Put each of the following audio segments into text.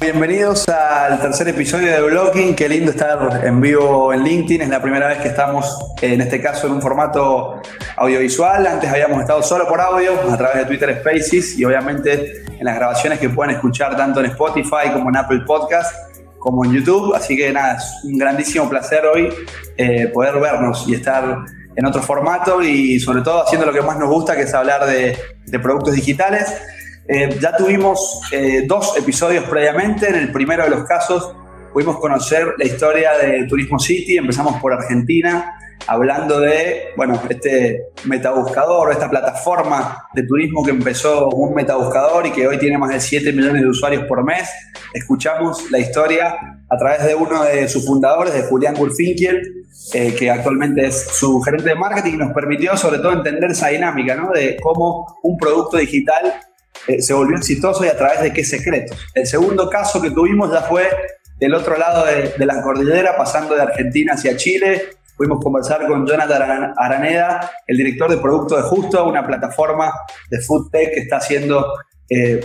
Bienvenidos al tercer episodio de Blocking. Qué lindo estar en vivo en LinkedIn. Es la primera vez que estamos, en este caso, en un formato audiovisual. Antes habíamos estado solo por audio, a través de Twitter Spaces y obviamente en las grabaciones que pueden escuchar tanto en Spotify como en Apple Podcast, como en YouTube. Así que nada, es un grandísimo placer hoy eh, poder vernos y estar en otro formato y sobre todo haciendo lo que más nos gusta, que es hablar de, de productos digitales. Eh, ya tuvimos eh, dos episodios previamente. En el primero de los casos pudimos conocer la historia de Turismo City. Empezamos por Argentina, hablando de, bueno, este metabuscador, esta plataforma de turismo que empezó un metabuscador y que hoy tiene más de 7 millones de usuarios por mes. Escuchamos la historia a través de uno de sus fundadores, de Julián Gurfinkiel, eh, que actualmente es su gerente de marketing y nos permitió sobre todo entender esa dinámica, ¿no? De cómo un producto digital eh, se volvió exitoso y a través de qué secretos. El segundo caso que tuvimos ya fue del otro lado de, la cordillera, pasando de Argentina hacia Chile. Pudimos conversar con Jonathan Araneda, el director de producto de Justo, una plataforma de food tech que está haciendo eh,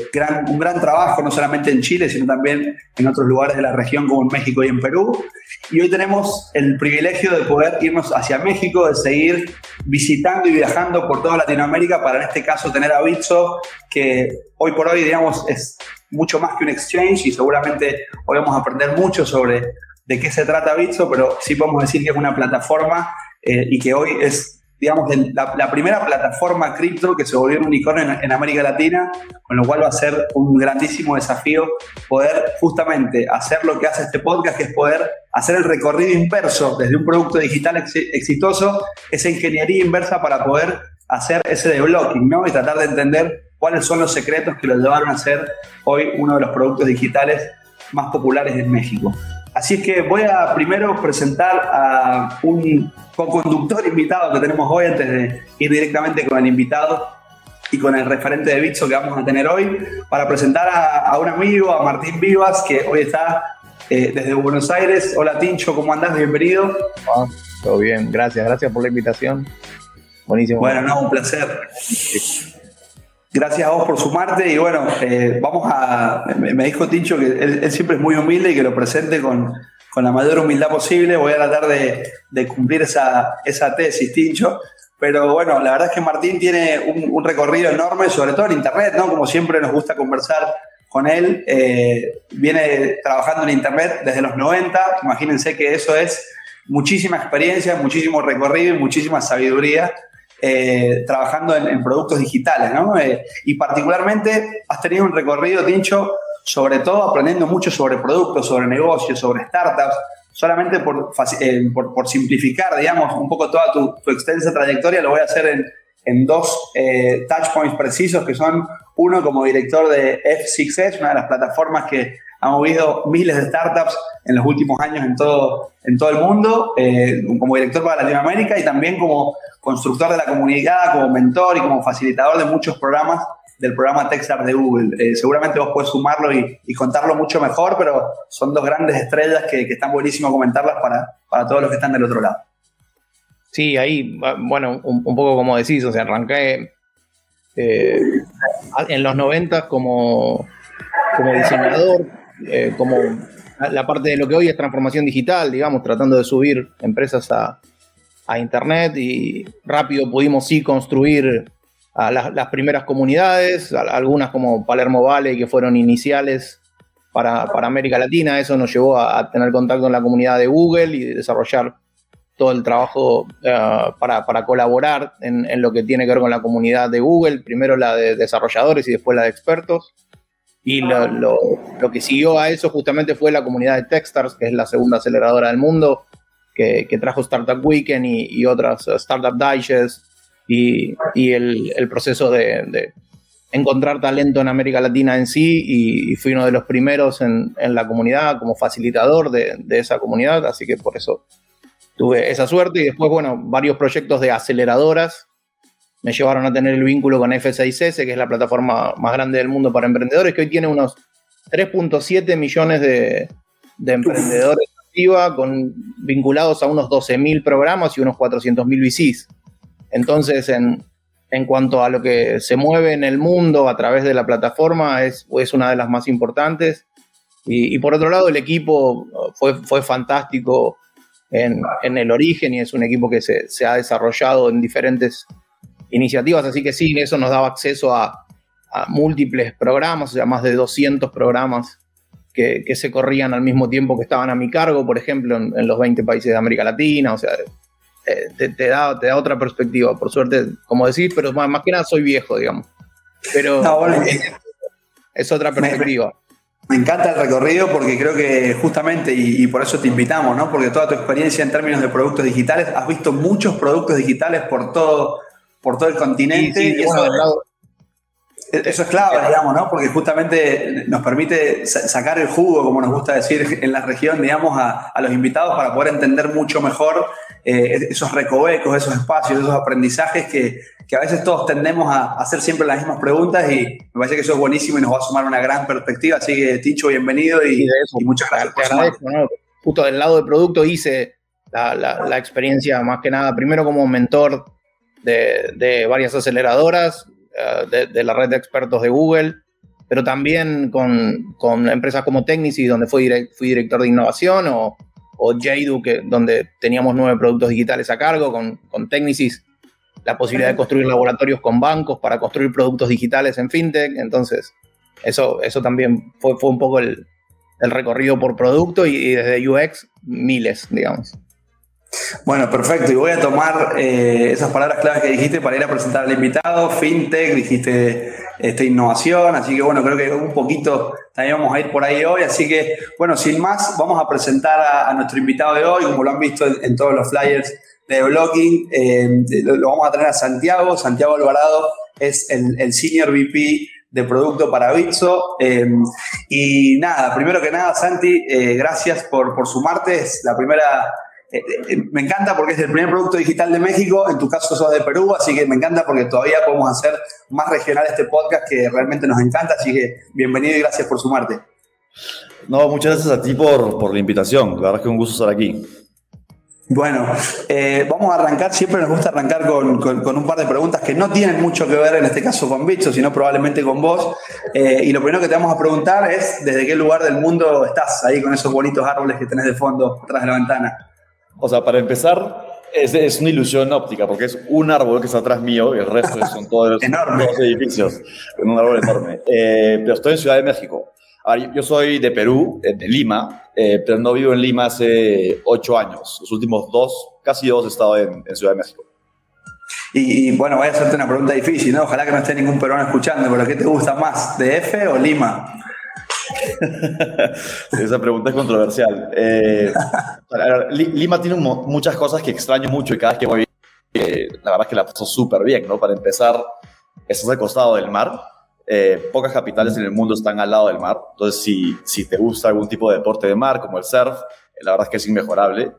un gran trabajo, no solamente en Chile, sino también en otros lugares de la región como en México y en Perú. Y hoy tenemos el privilegio de poder irnos hacia México, de seguir visitando y viajando por toda Latinoamérica para en este caso tener a Bitso, que hoy por hoy, digamos, es mucho más que un exchange y seguramente hoy vamos a aprender mucho sobre de qué se trata Bitso, pero sí podemos decir que es una plataforma eh, y que hoy es digamos, la, primera plataforma cripto que se volvió un unicornio en, América Latina, con lo cual va a ser un grandísimo desafío poder justamente hacer lo que hace este podcast, que es poder hacer el recorrido inverso desde un producto digital exitoso, esa ingeniería inversa para poder hacer ese deblocking, ¿no? Y tratar de entender cuáles son los secretos que lo llevaron a ser hoy uno de los productos digitales más populares en México. Así es que voy a primero presentar a un co-conductor invitado que tenemos hoy antes de ir directamente con el invitado y con el referente de Bitso que vamos a tener hoy para presentar a, un amigo, a Martín Vivas, que hoy está eh, desde Buenos Aires. Hola Tincho, ¿cómo andás? Bienvenido. Ah, todo bien, gracias, gracias por la invitación. Buenísimo. Bueno, no, un placer. Gracias a vos por sumarte y bueno, eh, vamos a, me dijo Tincho que él, siempre es muy humilde y que lo presente con, la mayor humildad posible. Voy a tratar de, cumplir esa, esa, tesis, Tincho. Pero bueno, la verdad es que Martín tiene un, recorrido enorme, sobre todo en Internet, ¿no? Como siempre nos gusta conversar con él. Eh, viene trabajando en Internet desde los 90. Imagínense que eso es muchísima experiencia, muchísimo recorrido y muchísima sabiduría eh, trabajando en, productos digitales, ¿no? Eh, y particularmente has tenido un recorrido, Tincho, sobre todo aprendiendo mucho sobre productos, sobre negocios, sobre startups, solamente por, eh, por, simplificar, digamos, un poco toda tu, extensa trayectoria, lo voy a hacer en, en dos touch points precisos, que son uno como director de F6S, una de las plataformas que ha movido miles de startups en los últimos años en todo, en todo el mundo, como director para Latinoamérica y también como constructor de la comunidad, como mentor y como facilitador de muchos programas del programa Texar de Google. Eh, seguramente vos puedes sumarlo y, contarlo mucho mejor, pero son dos grandes estrellas que, están buenísimo comentarlas para, para todos los que están del otro lado. Sí, ahí, bueno, un, poco como decís, o sea, arranqué eh, en los 90 como, como diseñador, eh, como la parte de lo que hoy es transformación digital, digamos, tratando de subir empresas a, a Internet y rápido pudimos sí construir a las, primeras comunidades, algunas como Palermo Valley que fueron iniciales para, América Latina. Eso nos llevó a, tener contacto con la comunidad de Google y desarrollar todo el trabajo eh, para, colaborar en, lo que tiene que ver con la comunidad de Google, primero la de desarrolladores y después la de expertos. Y lo, que siguió a eso justamente fue la comunidad de Techstars, que es la segunda aceleradora del mundo, que, trajo Startup Weekend y, otras uh, Startup Digest y, el, proceso de, encontrar talento en América Latina en sí. Y, fui uno de los primeros en, la comunidad como facilitador de, esa comunidad, así que por eso tuve esa suerte. Y después, bueno, varios proyectos de aceleradoras me llevaron a tener el vínculo con F6S, que es la plataforma más grande del mundo para emprendedores, que hoy tiene unos 3.7 millones de, de emprendedores con, vinculados a unos 12.000 programas y unos 400.000 VCs. Entonces, en, en, cuanto a lo que se mueve en el mundo a través de la plataforma, es, es una de las más importantes. Y, por otro lado, el equipo fue, fue fantástico en, en el origen y es un equipo que se, se, ha desarrollado en diferentes iniciativas, así que sí, eso nos daba acceso a, a múltiples programas, o sea, más de 200 programas que, que, se corrían al mismo tiempo que estaban a mi cargo, por ejemplo, en, en los 20 países de América Latina, o sea, eh, te, da, te da otra perspectiva, por suerte, como decís, pero más, más que nada soy viejo, digamos. Pero es, otra perspectiva. Me, encanta el recorrido porque creo que justamente, y, por eso te invitamos, ¿no? Porque toda tu experiencia en términos de productos digitales, has visto muchos productos digitales por todo, por todo el continente. y eso, eso es clave, digamos, ¿no? Porque justamente nos permite sacar el jugo, como nos gusta decir en la región, digamos, a, a los invitados para poder entender mucho mejor eh, esos recovecos, esos espacios, esos aprendizajes que, que, a veces todos tendemos a hacer siempre las mismas preguntas y me parece que eso es buenísimo y nos va a sumar una gran perspectiva. Así que, Ticho, bienvenido y, muchas gracias. Te agradezco, ¿no? Justo del lado del producto hice la, la, experiencia más que nada, primero como mentor de, de varias aceleradoras, eh, de, la red de expertos de Google, pero también con, con empresas como Technici, donde fui, director de innovación, o, o que, donde teníamos nueve productos digitales a cargo, con, con la posibilidad de construir laboratorios con bancos para construir productos digitales en FinTech. Entonces, eso, eso también fue, fue un poco el, el recorrido por producto y, y desde UX, miles, digamos. Bueno, perfecto. Y voy a tomar eh, esas palabras claves que dijiste para ir a presentar al invitado. FinTech, dijiste este, innovación, así que bueno, creo que un poquito también vamos a ir por ahí hoy. Así que bueno, sin más, vamos a presentar a, nuestro invitado de hoy, como lo han visto en, todos los flyers de blogging. Eh, lo, vamos a tener a Santiago. Santiago Alvarado es el, Senior VP de producto para Bitso. Eh, y nada, primero que nada, Santi, gracias por, por sumarte. Es la primera me encanta porque es el primer producto digital de México, en tu caso sos de Perú, así que me encanta porque todavía podemos hacer más regional este podcast que realmente nos encanta, así que bienvenido y gracias por sumarte. No, muchas gracias a ti por, por la invitación, la verdad es que es un gusto estar aquí. Bueno, eh, vamos a arrancar, siempre nos gusta arrancar con, con, un par de preguntas que no tienen mucho que ver en este caso con Bicho, sino probablemente con vos. y lo primero que te vamos a preguntar es, ¿desde qué lugar del mundo estás ahí con esos bonitos árboles que tenés de fondo atrás de la ventana? O sea, para empezar, es, es, una ilusión óptica, porque es un árbol que está atrás mío y el resto son todos, los edificios, un árbol enorme. Eh, pero estoy en Ciudad de México. yo soy de Perú, de Lima, eh, pero no vivo en Lima hace ocho años. Los últimos dos, casi dos, he estado en, en Ciudad de México. Y, y, bueno, voy a hacerte una pregunta difícil, ¿no? Ojalá que no esté ningún peruano escuchando, pero ¿qué te gusta más, DF o Lima? Esa pregunta es controversial. Eh, Lima tiene muchas cosas que extraño mucho y cada vez que voy, eh, la verdad es que la paso súper bien, ¿no? Para empezar, estás al costado del mar. Eh, pocas capitales en el mundo están al lado del mar. Entonces, si, si te gusta algún tipo de deporte de mar, como el surf, la verdad es que es inmejorable.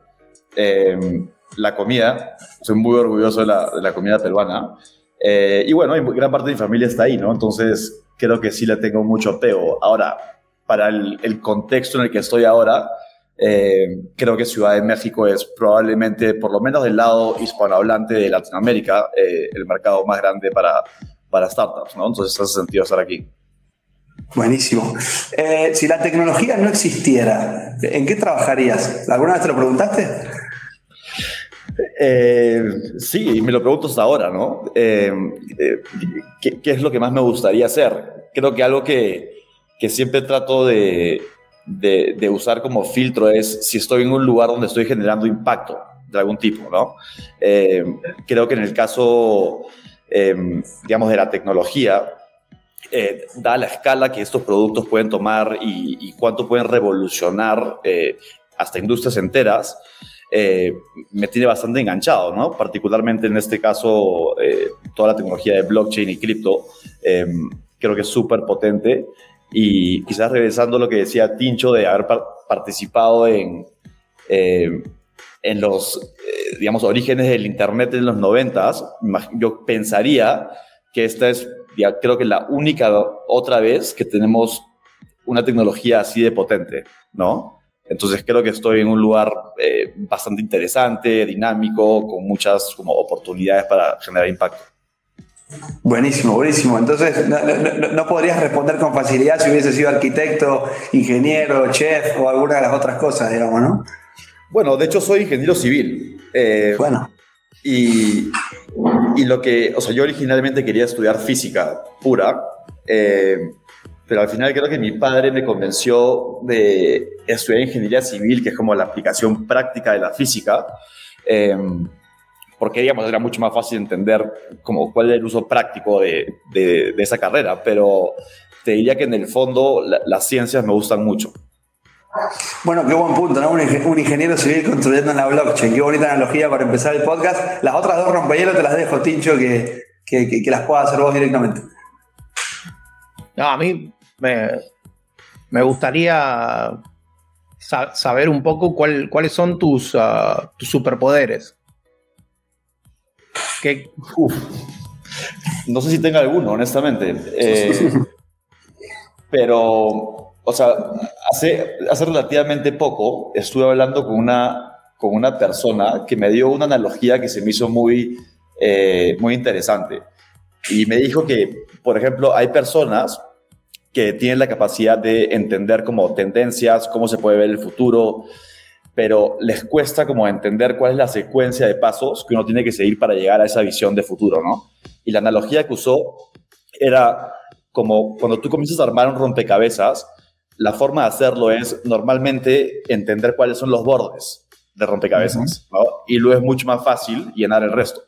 la comida, soy muy orgulloso de la, de la comida peruana. y bueno, gran parte de mi familia está ahí, ¿no? Entonces, creo que sí le tengo mucho apego. Ahora, para el, contexto en el que estoy ahora, eh, creo que Ciudad de México es probablemente, por lo menos del lado hispanohablante de Latinoamérica, eh, el mercado más grande para, para startups, ¿no? Entonces hace sentido estar aquí. Buenísimo. Eh, si la tecnología no existiera, ¿en qué trabajarías? ¿Alguna vez te lo preguntaste? sí, me lo pregunto hasta ahora, ¿no? ¿qué, ¿qué, es lo que más me gustaría hacer? Creo que algo que, que siempre trato de, de, usar como filtro es si estoy en un lugar donde estoy generando impacto de algún tipo, ¿no? Eh, creo que en el caso, em, digamos, de la tecnología, eh, da la escala que estos productos pueden tomar y, cuánto pueden revolucionar eh, hasta industrias enteras, me tiene bastante enganchado, ¿no? Particularmente en este caso, toda la tecnología de blockchain y cripto, em, creo que es súper potente y quizás regresando a lo que decía Tincho de haber participado en, eh, en los, eh, digamos, orígenes del Internet en los noventas, yo pensaría que esta es, ya, creo que la única otra vez que tenemos una tecnología así de potente, ¿no? Entonces creo que estoy en un lugar eh, bastante interesante, dinámico, con muchas como, oportunidades para generar impacto. Buenísimo, buenísimo. Entonces, no, podrías responder con facilidad si hubiese sido arquitecto, ingeniero, chef o alguna de las otras cosas, digamos, ¿no? Bueno, de hecho soy ingeniero civil. Eh, bueno. Y, y, lo que, o sea, yo originalmente quería estudiar física pura, eh, pero al final creo que mi padre me convenció de estudiar ingeniería civil, que es como la aplicación práctica de la física. Eh, porque digamos era mucho más fácil entender como cuál es el uso práctico de, de, esa carrera, pero te diría que en el fondo las ciencias me gustan mucho. Bueno, qué buen punto, ¿no? Un, ingeniero civil construyendo en la blockchain. Qué bonita analogía para empezar el podcast. Las otras dos rompehielos te las dejo, Tincho, que, que, que, las puedas hacer vos directamente. No, a mí me, me gustaría saber un poco cuál, cuáles son tus, uh, tus superpoderes. No sé si tenga alguno, honestamente. Eh, pero, o sea, hace, hace relativamente poco estuve hablando con una, con una persona que me dio una analogía que se me hizo muy, eh, muy interesante. Y me dijo que, por ejemplo, hay personas que tienen la capacidad de entender como tendencias, cómo se puede ver el futuro, pero les cuesta como entender cuál es la secuencia de pasos que uno tiene que seguir para llegar a esa visión de futuro, ¿no? Y la analogía que usó era como cuando tú comienzas a armar un rompecabezas, la forma de hacerlo es normalmente entender cuáles son los bordes de rompecabezas, ¿no? Y luego es mucho más fácil llenar el resto.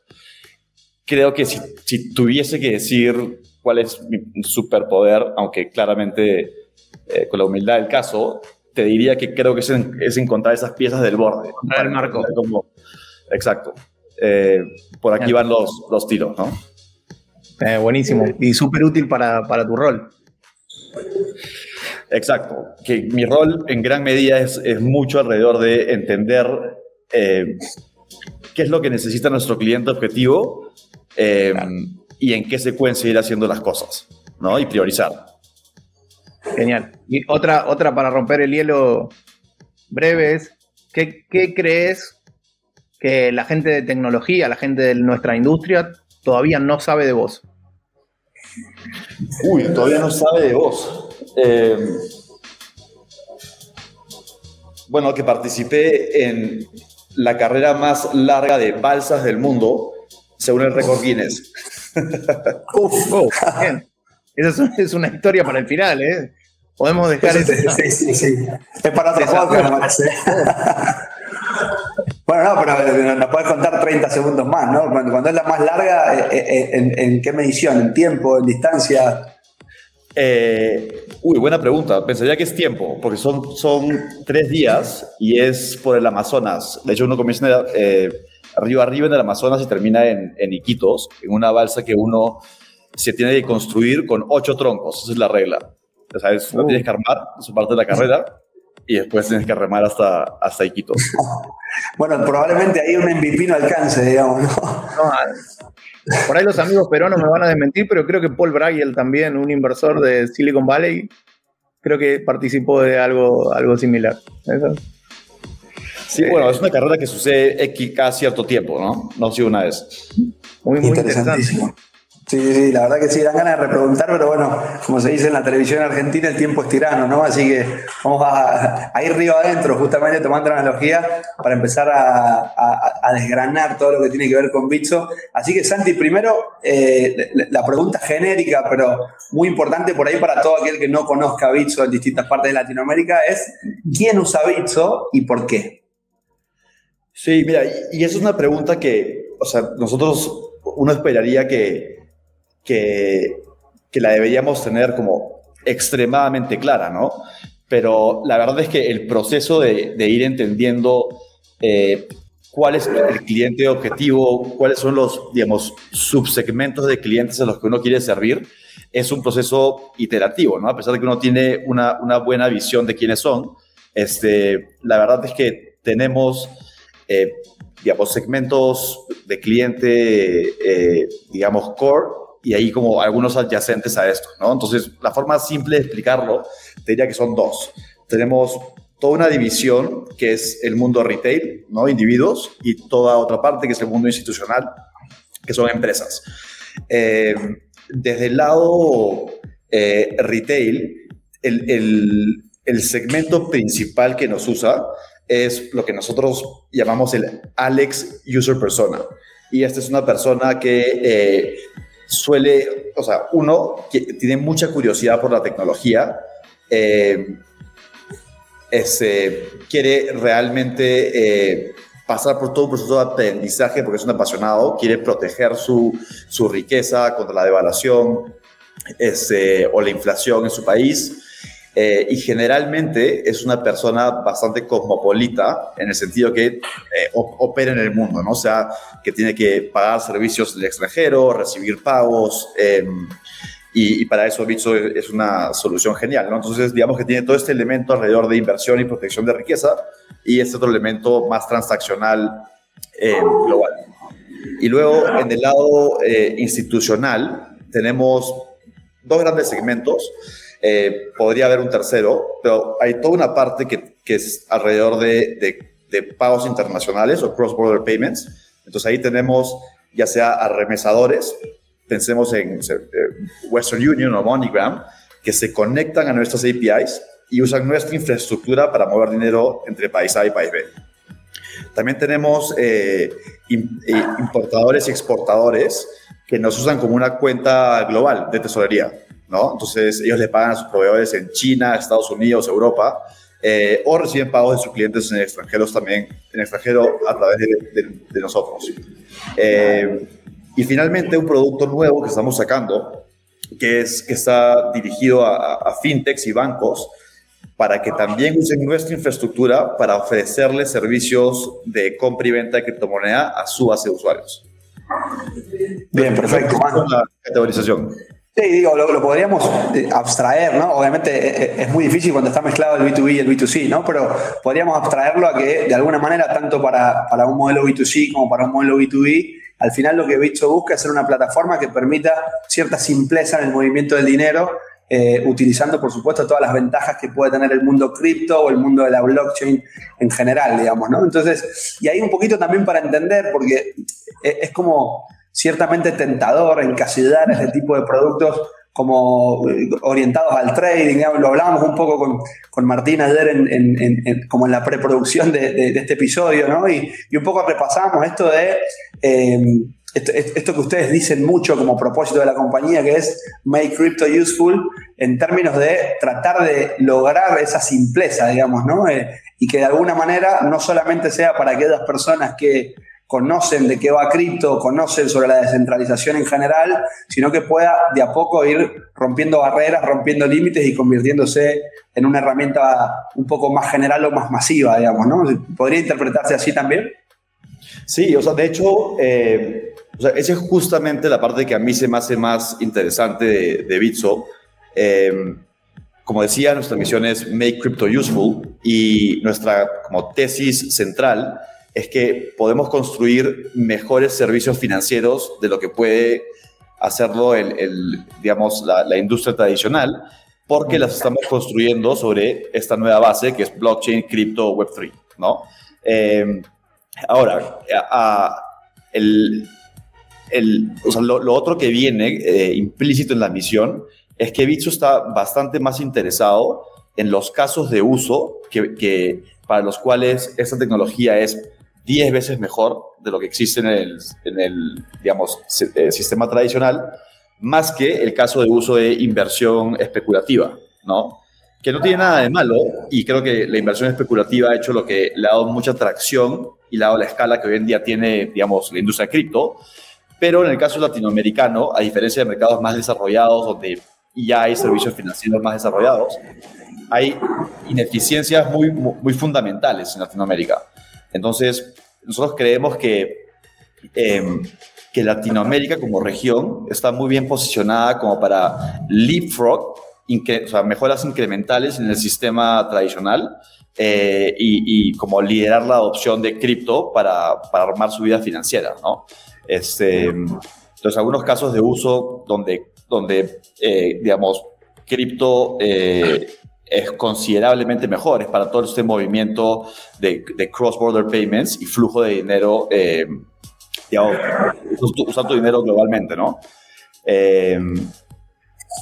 Creo que si, si tuviese que decir cuál es mi superpoder, aunque claramente eh, con la humildad del caso, te diría que creo que es, encontrar esas piezas del borde. el marco. exacto. Eh, por aquí van los, los tiros, ¿no? Eh, buenísimo. Y súper útil para, tu rol. Exacto. Que mi rol en gran medida es, mucho alrededor de entender eh, qué es lo que necesita nuestro cliente objetivo y en qué secuencia ir haciendo las cosas, ¿no? Y priorizar. Genial. Y otra, otra para romper el hielo breve es, ¿qué, crees que la gente de tecnología, la gente de nuestra industria, todavía no sabe de vos? Uy, todavía no sabe de vos. Eh, bueno, que participé en la carrera más larga de balsas del mundo, según el récord Guinness. Uf, oh, bien. Esa es una historia para el final, ¿eh? Podemos dejar eso. Sí, sí, sí. Es para otro podcast, Bueno, no, pero nos puedes contar 30 segundos más, ¿no? Cuando, es la más larga, eh, eh, eh, ¿en, qué medición? ¿En tiempo? ¿En distancia? uy, buena pregunta. Pensaría que es tiempo, porque son, son tres días y es por el Amazonas. De hecho, uno comienza eh, arriba arriba en el Amazonas y termina en, en Iquitos, en una balsa que uno se tiene que construir con ocho troncos. Esa es la regla. O sea, no tienes que armar, es parte de la carrera, y después tienes que remar hasta, hasta Iquitos. bueno, probablemente ahí un MVP no alcance, digamos, ¿no? por ahí los amigos peruanos me van a desmentir, pero creo que Paul Bragiel también, un inversor de Silicon Valley, creo que participó de algo, algo similar. Sí, bueno, es una carrera que sucede cada cierto tiempo, ¿no? No ha sido una vez. Muy, muy interesante. Sí, sí, la verdad que sí, dan ganas de repreguntar, pero bueno, como se dice en la televisión argentina, el tiempo es tirano, ¿no? Así que vamos a, ir río adentro, justamente tomando la analogía, para empezar a, desgranar todo lo que tiene que ver con Bitso. Así que, Santi, primero, eh, la pregunta genérica, pero muy importante por ahí para todo aquel que no conozca Bitso en distintas partes de Latinoamérica, es ¿quién usa Bitso y por qué? Sí, mira, y, y esa es una pregunta que, o sea, nosotros, uno esperaría que que, que la deberíamos tener como extremadamente clara, ¿no? Pero la verdad es que el proceso de, de ir entendiendo eh, cuál es el cliente objetivo, cuáles son los, digamos, subsegmentos de clientes a los que uno quiere servir, es un proceso iterativo, ¿no? A pesar de que uno tiene una, una buena visión de quiénes son, este, la verdad es que tenemos, eh, digamos, segmentos de cliente, eh, digamos, core, y ahí como algunos adyacentes a esto, ¿no? Entonces, la forma simple de explicarlo, te diría que son dos. Tenemos toda una división que es el mundo retail, ¿no? Individuos, y toda otra parte que es el mundo institucional, que son empresas. Eh, desde el lado eh, retail, el, el, segmento principal que nos usa es lo que nosotros llamamos el Alex User Persona. Y esta es una persona que eh, suele, o sea, uno que tiene mucha curiosidad por la tecnología, eh, quiere realmente pasar por todo un proceso de aprendizaje porque es un apasionado, quiere proteger su, su riqueza contra la devaluación este, o la inflación en su país. Eh, y generalmente es una persona bastante cosmopolita en el sentido que eh, opera en el mundo, ¿no? O sea, que tiene que pagar servicios del extranjero, recibir pagos, em, y, para eso Bitso es una solución genial, ¿no? Entonces, digamos que tiene todo este elemento alrededor de inversión y protección de riqueza, y este otro elemento más transaccional eh, global. Y luego, en el lado eh, institucional, tenemos dos grandes segmentos. Eh, podría haber un tercero, pero hay toda una parte que, que es alrededor de, de, pagos internacionales o cross-border payments. Entonces ahí tenemos ya sea a remesadores, pensemos en Western Union o MoneyGram, que se conectan a nuestras APIs y usan nuestra infraestructura para mover dinero entre país A y país B. También tenemos eh, eh, importadores y exportadores que nos usan como una cuenta global de tesorería, ¿no? Entonces ellos le pagan a sus proveedores en China, Estados Unidos, Europa, eh, o reciben pagos de sus clientes en extranjeros también, en extranjero a través de, nosotros. y finalmente un producto nuevo que estamos sacando, que, es, que está dirigido a, a fintechs y bancos, para que también usen nuestra infraestructura para ofrecerles servicios de compra y venta de criptomoneda a su base de usuarios. Bien, perfecto. La categorización. Sí, digo, lo, podríamos eh, abstraer, ¿no? Obviamente eh, eh, es muy difícil cuando está mezclado el B2B y el B2C, ¿no? Pero podríamos abstraerlo a que de alguna manera, tanto para, para un modelo B2C como para un modelo B2B, al final lo que Bitso busca es ser una plataforma que permita cierta simpleza en el movimiento del dinero utilizando, por supuesto, todas las ventajas que puede tener el mundo cripto o el mundo de la blockchain en general, digamos, ¿no? Entonces, y ahí un poquito también para entender, porque es como ciertamente tentador encasillar este tipo de productos como eh, orientados al trading, digamos, lo hablábamos un poco con, con Martín ayer en, como en la preproducción de, este episodio, ¿no? Y, un poco repasamos esto de eh, esto, que ustedes dicen mucho como propósito de la compañía, que es make crypto useful, en términos de tratar de lograr esa simpleza, digamos, ¿no? Eh, y que de alguna manera no solamente sea para aquellas personas que conocen de qué va cripto, conocen sobre la descentralización en general, sino que pueda de a poco ir rompiendo barreras, rompiendo límites y convirtiéndose en una herramienta un poco más general o más masiva, digamos, ¿no? ¿Podría interpretarse así también? Sí, o sea, de hecho, eh, esa es justamente la parte que a mí se me hace más interesante de, de Bitso. Eh, como decía, nuestra misión es Make Crypto Useful y nuestra como tesis central es que podemos construir mejores servicios financieros de lo que puede hacerlo el, digamos, la, industria tradicional, porque las estamos construyendo sobre esta nueva base que es blockchain, cripto, web3, ¿no? Eh, ahora, el, el, o sea, lo, otro que viene eh, implícito en la misión es que Bitso está bastante más interesado en los casos de uso que, que para los cuales esta tecnología es 10 veces mejor de lo que existe en el, en el digamos, eh, sistema tradicional, más que el caso de uso de inversión especulativa, ¿no? Que no tiene nada de malo y creo que la inversión especulativa ha hecho lo que le ha dado mucha atracción y le ha dado la escala que hoy en día tiene, digamos, la industria cripto, pero en el caso latinoamericano, a diferencia de mercados más desarrollados, donde ya hay servicios financieros más desarrollados, hay ineficiencias muy, muy fundamentales en Latinoamérica. Entonces, nosotros creemos que, em, que Latinoamérica como región está muy bien posicionada como para leapfrog, mejoras incrementales en el sistema tradicional eh, y, y, como liderar la adopción de cripto para, para armar su vida financiera, ¿no? Este, entonces, algunos casos de uso donde, donde eh, digamos, cripto eh, es considerablemente mejor, es para todo este movimiento de, cross-border payments y flujo de dinero, eh, digamos, usando dinero globalmente, ¿no? Eh,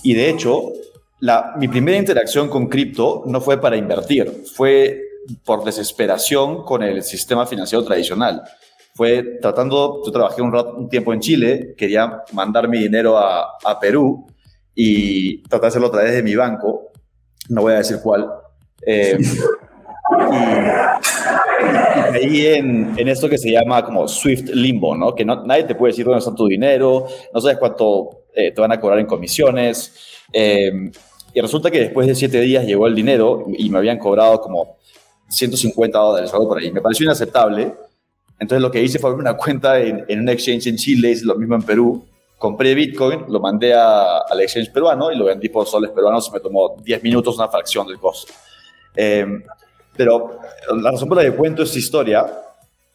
y de hecho, la, mi primera interacción con cripto no fue para invertir, fue por desesperación con el sistema financiero tradicional. Fue tratando, yo trabajé un, un tiempo en Chile, quería mandar mi dinero a, a Perú y tratar de hacerlo a través de mi banco, no voy a decir cuál. Eh, y, ahí en, en, esto que se llama como Swift Limbo, ¿no? Que no, nadie te puede decir dónde está tu dinero, no sabes cuánto eh, te van a cobrar en comisiones. Eh, y resulta que después de siete días llegó el dinero y me habían cobrado como 150 dólares algo por ahí. Me pareció inaceptable. Entonces lo que hice fue abrir una cuenta en, en un exchange en Chile, es lo mismo en Perú. Compré Bitcoin, lo mandé a, al exchange peruano y lo vendí por soles peruanos me tomó 10 minutos, una fracción del costo. Eh, pero la razón por la que cuento esta historia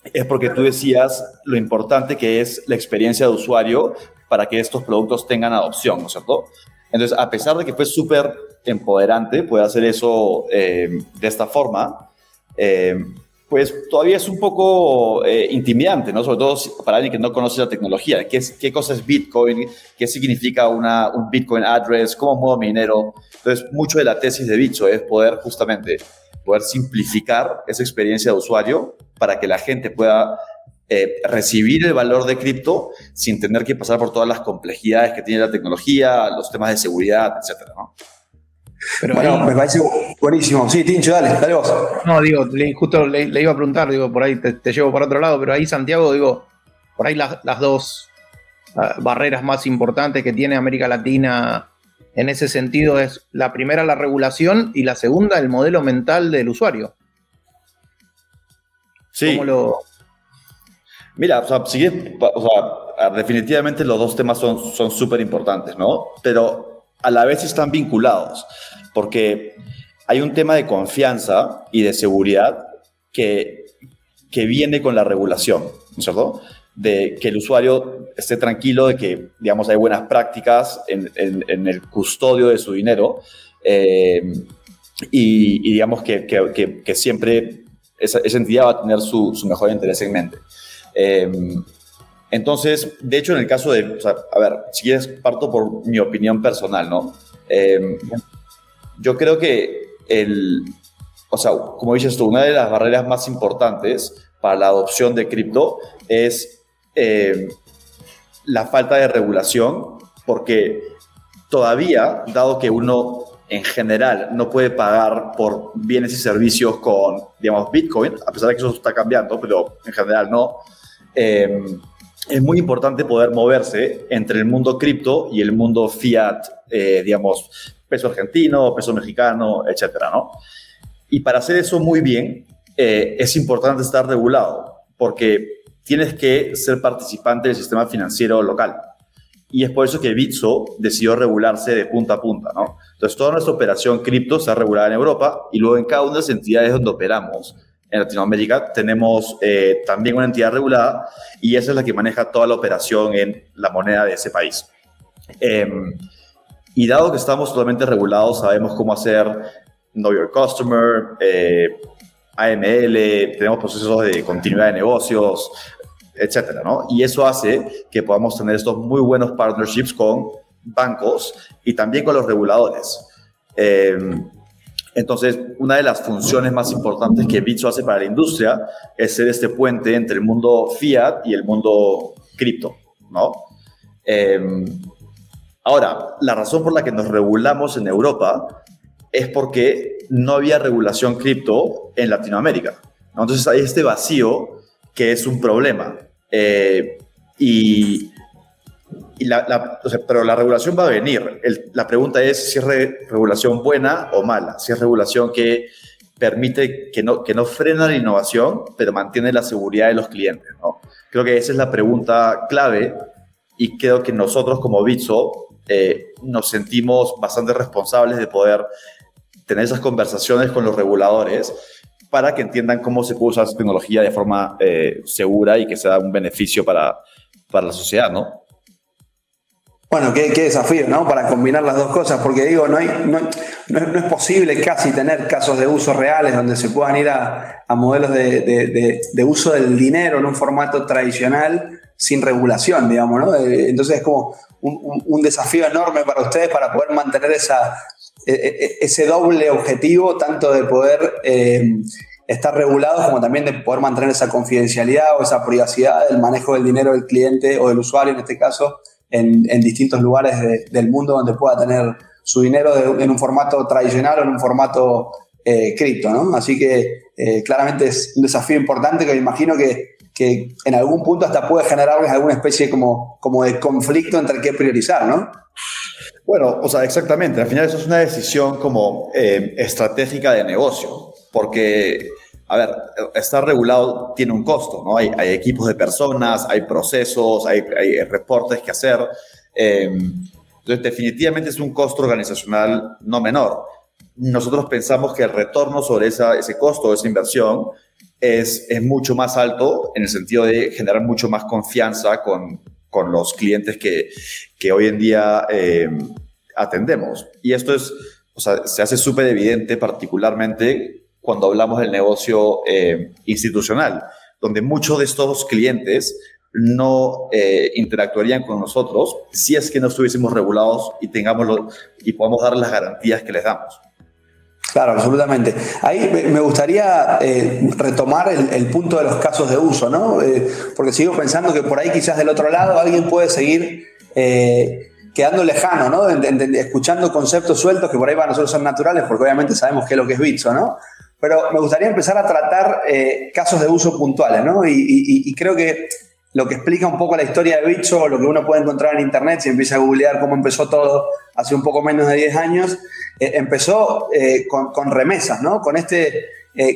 es porque tú decías lo importante que es la experiencia de usuario para que estos productos tengan adopción, ¿no es cierto? Entonces, a pesar de que fue súper empoderante poder hacer eso eh, de esta forma, eh, pues todavía es un poco eh, intimidante, ¿no? Sobre todo para alguien que no conoce la tecnología. ¿Qué, cosa es Bitcoin? ¿Qué significa una, un Bitcoin address? ¿Cómo muevo mi dinero? Entonces, mucho de la tesis de Bitso es poder justamente poder simplificar esa experiencia de usuario para que la gente pueda eh, recibir el valor de cripto sin tener que pasar por todas las complejidades que tiene la tecnología, los temas de seguridad, etcétera, ¿no? Pero bueno, me parece buenísimo. Sí, Tincho, dale, dale vos. No, digo, justo le, iba a preguntar, digo, por ahí te, llevo para otro lado, pero ahí Santiago, digo, por ahí las, las dos uh, barreras más importantes que tiene América Latina en ese sentido es la primera la regulación y la segunda el modelo mental del usuario. Sí. ¿Cómo lo... Mira, o sea, sigue, o sea, definitivamente los dos temas son súper importantes, ¿no? Pero a la vez están vinculados, porque hay un tema de confianza y de seguridad que, que viene con la regulación, ¿no es cierto? de que el usuario esté tranquilo de que, digamos, hay buenas prácticas en, en, el custodio de su dinero eh, y, digamos, que, que, que siempre esa, esa, entidad va a tener su, su mejor interés en mente. Eh, entonces, de hecho, en el caso de, a ver, si quieres, parto por mi opinión personal, ¿no? Eh, yo creo que el, o sea, como dices tú, una de las barreras más importantes para la adopción de cripto es eh, la falta de regulación, porque todavía, dado que uno en general no puede pagar por bienes y servicios con, digamos, Bitcoin, a pesar de que eso está cambiando, pero en general no, eh, es muy importante poder moverse entre el mundo cripto y el mundo fiat, eh, digamos, peso argentino, peso mexicano, etcétera, ¿no? Y para hacer eso muy bien, es importante estar regulado, porque tienes que ser participante del sistema financiero local. Y es por eso que Bitso decidió regularse de punta a punta, ¿no? Entonces, toda nuestra operación cripto se ha regulado en Europa y luego en cada una de las entidades donde operamos en Latinoamérica tenemos eh, también una entidad regulada y esa es la que maneja toda la operación en la moneda de ese país. Eh, y dado que estamos totalmente regulados, sabemos cómo hacer Know Your Customer, eh, AML, tenemos procesos de continuidad de negocios, etcétera, ¿no? Y eso hace que podamos tener estos muy buenos partnerships con bancos y también con los reguladores. Entonces, una de las funciones más importantes que Bitso hace para la industria es ser este puente entre el mundo fiat y el mundo cripto, ¿no? Eh, ahora, la razón por la que nos regulamos en Europa es porque no había regulación cripto en Latinoamérica. Entonces hay este vacío que es un problema. Eh, y, la, pero la regulación va a venir. la pregunta es si es regulación buena o mala, si es regulación que permite que no, que no frena la innovación, pero mantiene la seguridad de los clientes. ¿no? Creo que esa es la pregunta clave y creo que nosotros como Bitso eh, nos sentimos bastante responsables de poder tener esas conversaciones con los reguladores para que entiendan cómo se puede usar esa tecnología de forma eh, segura y que sea un beneficio para, para la sociedad, ¿no? Bueno, qué, desafío, ¿no? Para combinar las dos cosas, porque digo, no, hay, no, es posible casi tener casos de uso reales donde se puedan ir a, modelos de, uso del dinero en un formato tradicional sin regulación, digamos, ¿no? Eh, entonces es como un, desafío enorme para ustedes para poder mantener esa, e, e, ese doble objetivo, tanto de poder eh, estar regulados como también de poder mantener esa confidencialidad o esa privacidad del manejo del dinero del cliente o del usuario en este caso en, distintos lugares del mundo donde pueda tener su dinero en un formato tradicional o en un formato eh, cripto, ¿no? Así que eh, claramente es un desafío importante que me imagino que, que, en algún punto hasta puede generarles alguna especie como, como de conflicto entre qué priorizar, ¿no? Bueno, o sea, exactamente. Al final eso es una decisión como eh, estratégica de negocio, porque a ver, estar regulado tiene un costo, ¿no? Hay, equipos de personas, hay procesos, hay, reportes que hacer. Em, entonces, definitivamente es un costo organizacional no menor. Nosotros pensamos que el retorno sobre ese costo, esa inversión, es, es, mucho más alto en el sentido de generar mucho más confianza con, con los clientes que, que, hoy en día em, atendemos. Y esto es, o sea, se hace súper evidente particularmente cuando hablamos del negocio eh, institucional, donde muchos de estos clientes no eh, interactuarían con nosotros si es que no estuviésemos regulados y tengamos y podamos dar las garantías que les damos. Claro, absolutamente. Ahí me gustaría eh, retomar el, punto de los casos de uso, ¿no? porque sigo pensando que por ahí quizás del otro lado alguien puede seguir quedando lejano, ¿no? escuchando conceptos sueltos que por ahí para nosotros son naturales, porque obviamente sabemos qué es lo que es Bitso, ¿no? Pero me gustaría empezar a tratar eh, casos de uso puntuales, ¿no? Y, creo que lo que explica un poco la historia de Bicho, lo que uno puede encontrar en internet, si empieza a googlear cómo empezó todo hace un poco menos de 10 años, eh, empezó eh, con, remesas, ¿no? Con este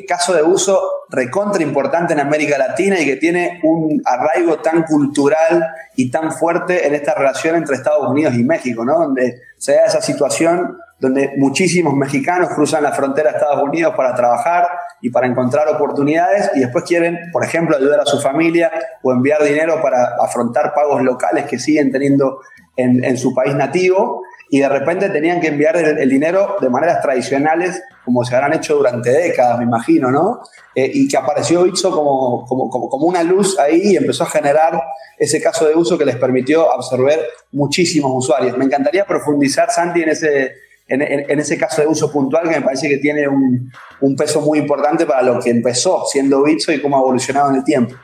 caso de uso recontra importante en América Latina y que tiene un arraigo tan cultural y tan fuerte en esta relación entre Estados Unidos y México, ¿no? Donde se da esa situación donde muchísimos mexicanos cruzan la frontera a Estados Unidos para trabajar y para encontrar oportunidades y después quieren, por ejemplo, ayudar a su familia o enviar dinero para afrontar pagos locales que siguen teniendo en, su país nativo y de repente tenían que enviar el, dinero de maneras tradicionales como se habrán hecho durante décadas, me imagino, ¿no? Eh, y que apareció Bitso como, como, como, una luz ahí y empezó a generar ese caso de uso que les permitió absorber muchísimos usuarios. Me encantaría profundizar, Santi, en ese, en, ese caso de uso puntual que me parece que tiene un, peso muy importante para lo que empezó siendo Bitso y cómo ha evolucionado en el tiempo.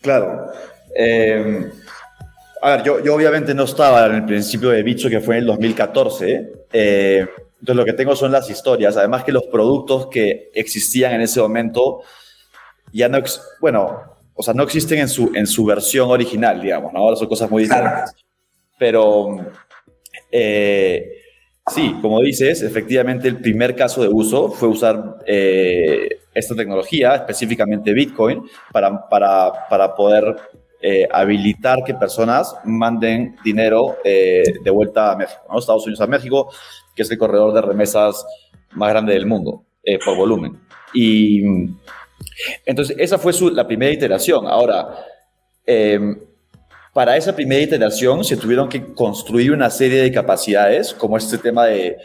Claro. Eh, a ver, yo, yo, obviamente no estaba en el principio de Bitso, que fue en el 2014. Eh, entonces lo que tengo son las historias. Además que los productos que existían en ese momento ya no, bueno, o sea, no existen en su, en su versión original, digamos, ¿no? Ahora son cosas muy diferentes. Pero... Eh, Sí, como dices, efectivamente el primer caso de uso fue usar eh, esta tecnología, específicamente Bitcoin, para, para, para poder eh, habilitar que personas manden dinero eh, de vuelta a México, ¿no? Estados Unidos a México, que es el corredor de remesas más grande del mundo por volumen. Y entonces esa fue su, la primera iteración. Ahora, para esa primera iteración se tuvieron que construir una serie de capacidades, como este tema de,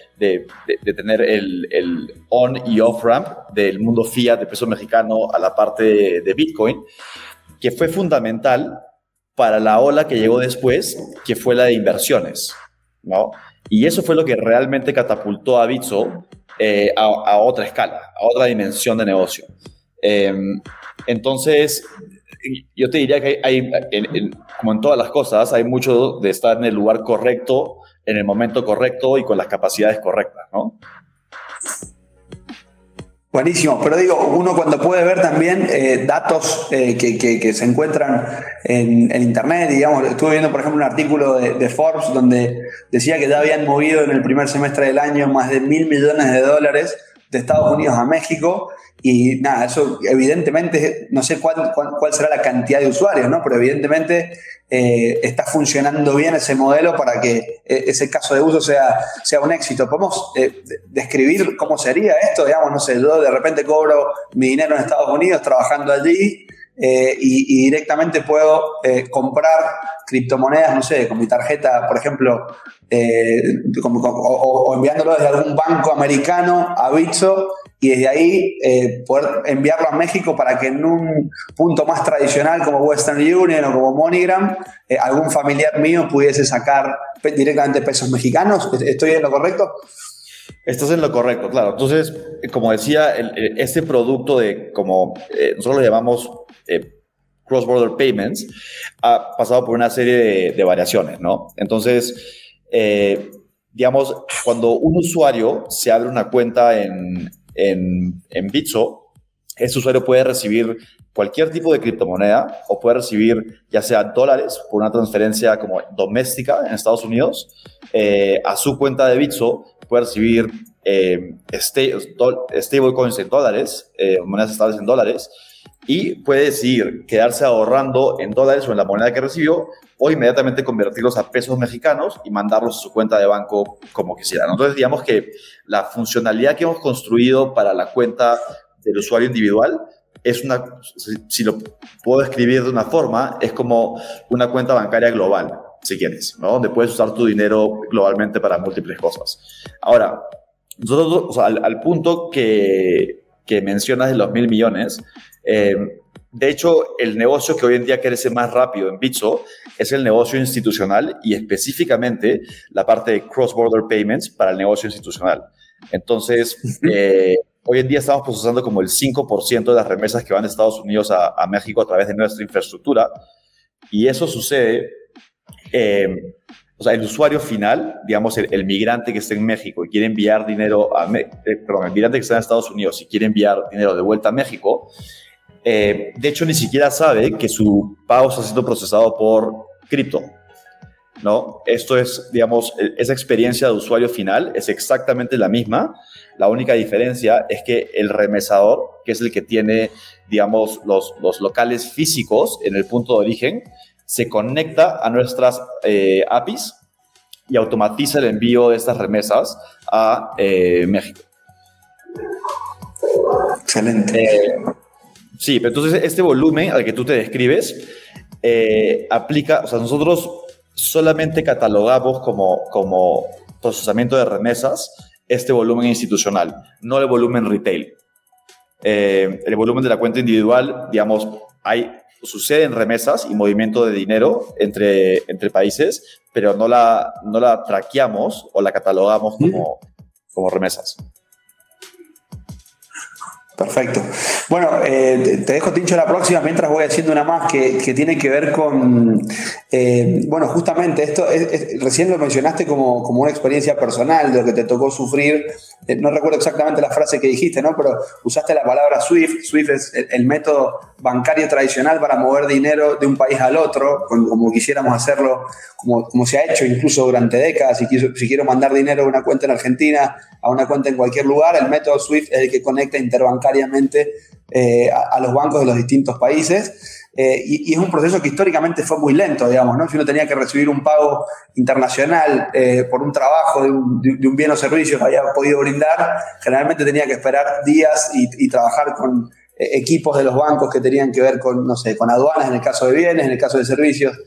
tener el, on y off ramp del mundo fiat de peso mexicano a la parte de, Bitcoin, que fue fundamental para la ola que llegó después, que fue la de inversiones. ¿no? Y eso fue lo que realmente catapultó a Bitso eh, a, otra escala, a otra dimensión de negocio. Em, entonces, yo te diría que hay, como en todas las cosas, hay mucho de estar en el lugar correcto, en el momento correcto y con las capacidades correctas, ¿no? Buenísimo, pero digo, uno cuando puede ver también eh, datos eh, que, se encuentran en, Internet, digamos, estuve viendo por ejemplo un artículo de, Forbes donde decía que ya habían movido en el primer semestre del año más de mil millones de dólares de Estados Unidos a México y nada, eso evidentemente, no sé cuál, cuál, será la cantidad de usuarios, ¿no? Pero evidentemente eh, está funcionando bien ese modelo para que eh, ese caso de uso sea, sea un éxito. ¿Podemos eh, describir cómo sería esto? Digamos, no sé, yo de repente cobro mi dinero en Estados Unidos trabajando allí y, directamente puedo comprar criptomonedas, no sé, con mi tarjeta, por ejemplo, eh, o, enviándolo desde algún banco americano a Bitso y desde ahí eh, poder enviarlo a México para que en un punto más tradicional como Western Union o como MoneyGram, eh, algún familiar mío pudiese sacar directamente pesos mexicanos. ¿Estoy en lo correcto? Estás en lo correcto, claro. Entonces, como decía, este producto de, como nosotros lo llamamos cross-border payments, ha pasado por una serie de variaciones, ¿no? Entonces, eh, digamos, cuando un usuario se abre una cuenta en, en, en Bitso, ese usuario puede recibir cualquier tipo de criptomoneda o puede recibir ya sea dólares por una transferencia como doméstica en Estados Unidos eh, a su cuenta de Bitso, puede recibir eh, stablecoins en dólares, eh, monedas estables en dólares, y puede decidir quedarse ahorrando en dólares o en la moneda que recibió o inmediatamente convertirlos a pesos mexicanos y mandarlos a su cuenta de banco como quisieran. Entonces, digamos que la funcionalidad que hemos construido para la cuenta del usuario individual es una, si lo puedo escribir de una forma, es como una cuenta bancaria global, si quieres, ¿no? donde puedes usar tu dinero globalmente para múltiples cosas. Ahora, nosotros, al, punto que, que mencionas de los mil millones, eh, de hecho, el negocio que hoy en día crece más rápido en Bitso es el negocio institucional y específicamente la parte de cross-border payments para el negocio institucional. Entonces, eh, hoy en día estamos procesando como el 5% de las remesas que van de Estados Unidos a, México a través de nuestra infraestructura y eso sucede, eh, o sea, el usuario final, digamos, el, migrante que está en México y quiere enviar dinero a, eh, perdón, el migrante que está en Estados Unidos y quiere enviar dinero de vuelta a México, eh, de hecho, ni siquiera sabe que su pago está siendo procesado por cripto. ¿no? Esto es, digamos, e, esa experiencia de usuario final es exactamente la misma. La única diferencia es que el remesador, que es el que tiene, digamos, los, los locales físicos en el punto de origen, se conecta a nuestras eh, APIs y automatiza el envío de estas remesas a eh, México. Excelente. Sí, pero entonces este volumen al que tú te describes eh, aplica, o sea, nosotros solamente catalogamos como, como procesamiento de remesas este volumen institucional, no el volumen retail. Eh, el volumen de la cuenta individual, digamos, hay, suceden remesas y movimiento de dinero entre, entre países, pero no la, no la traqueamos o la catalogamos como, como remesas. Perfecto. Bueno, eh, te dejo Tincho la próxima mientras voy haciendo una más que, tiene que ver con, eh, bueno, justamente esto, recién lo mencionaste como, como, una experiencia personal de lo que te tocó sufrir. Eh, no recuerdo exactamente la frase que dijiste, ¿no? Pero usaste la palabra SWIFT. SWIFT es el, método bancario tradicional para mover dinero de un país al otro, como, quisiéramos hacerlo, como, como, se ha hecho incluso durante décadas. Si, si quiero mandar dinero de una cuenta en Argentina a una cuenta en cualquier lugar, el método SWIFT es el que conecta interbancariamente eh, a, los bancos de los distintos países. Eh, y, es un proceso que históricamente fue muy lento, digamos, ¿no? Si uno tenía que recibir un pago internacional eh, por un trabajo de un, bien o servicio que había podido brindar, generalmente tenía que esperar días y, trabajar con equipos de los bancos que tenían que ver con, no sé, con aduanas en el caso de bienes, en el caso de servicios,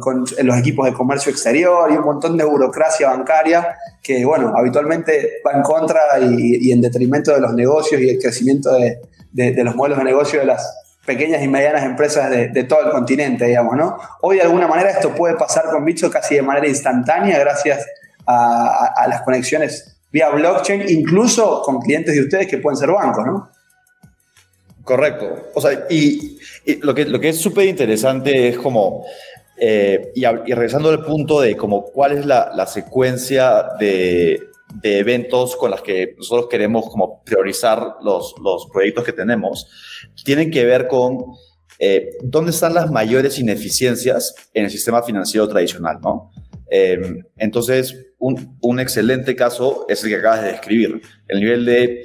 con, los equipos de comercio exterior y un montón de burocracia bancaria que, bueno, habitualmente va en contra y en detrimento de los negocios y el crecimiento de, de, los modelos de negocio de las pequeñas y medianas empresas de, todo el continente, digamos, ¿no? Hoy de alguna manera esto puede pasar con Bitso casi de manera instantánea gracias a, las conexiones vía blockchain, incluso con clientes de ustedes que pueden ser bancos, ¿no? Correcto. O sea, y, lo, que, lo que es súper interesante es como, eh, y, regresando al punto de como cuál es la secuencia de, de eventos con las que nosotros queremos como priorizar los, los proyectos que tenemos, tienen que ver con eh, dónde están las mayores ineficiencias en el sistema financiero tradicional, ¿no? Em, entonces, un, un, excelente caso es el que acabas de describir, el nivel de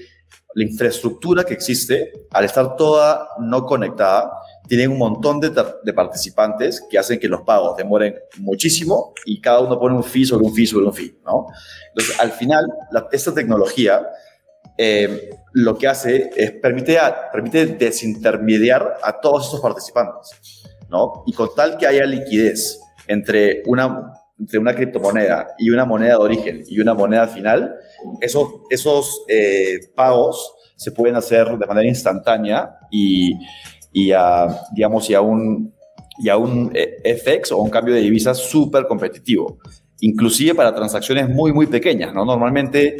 la infraestructura que existe, al estar toda no conectada, tienen un montón de, de, participantes que hacen que los pagos demoren muchísimo y cada uno pone un fee sobre un fee sobre un fee, ¿no? Entonces, al final, esta tecnología eh, lo que hace es permite, permite desintermediar a todos estos participantes, ¿no? Y con tal que haya liquidez entre una, entre una criptomoneda y una moneda de origen y una moneda final, esos, esos eh, pagos se pueden hacer de manera instantánea y, y a, digamos, y a un, y a un eh, FX o un cambio de divisas súper competitivo, inclusive para transacciones muy, muy pequeñas. ¿no? Normalmente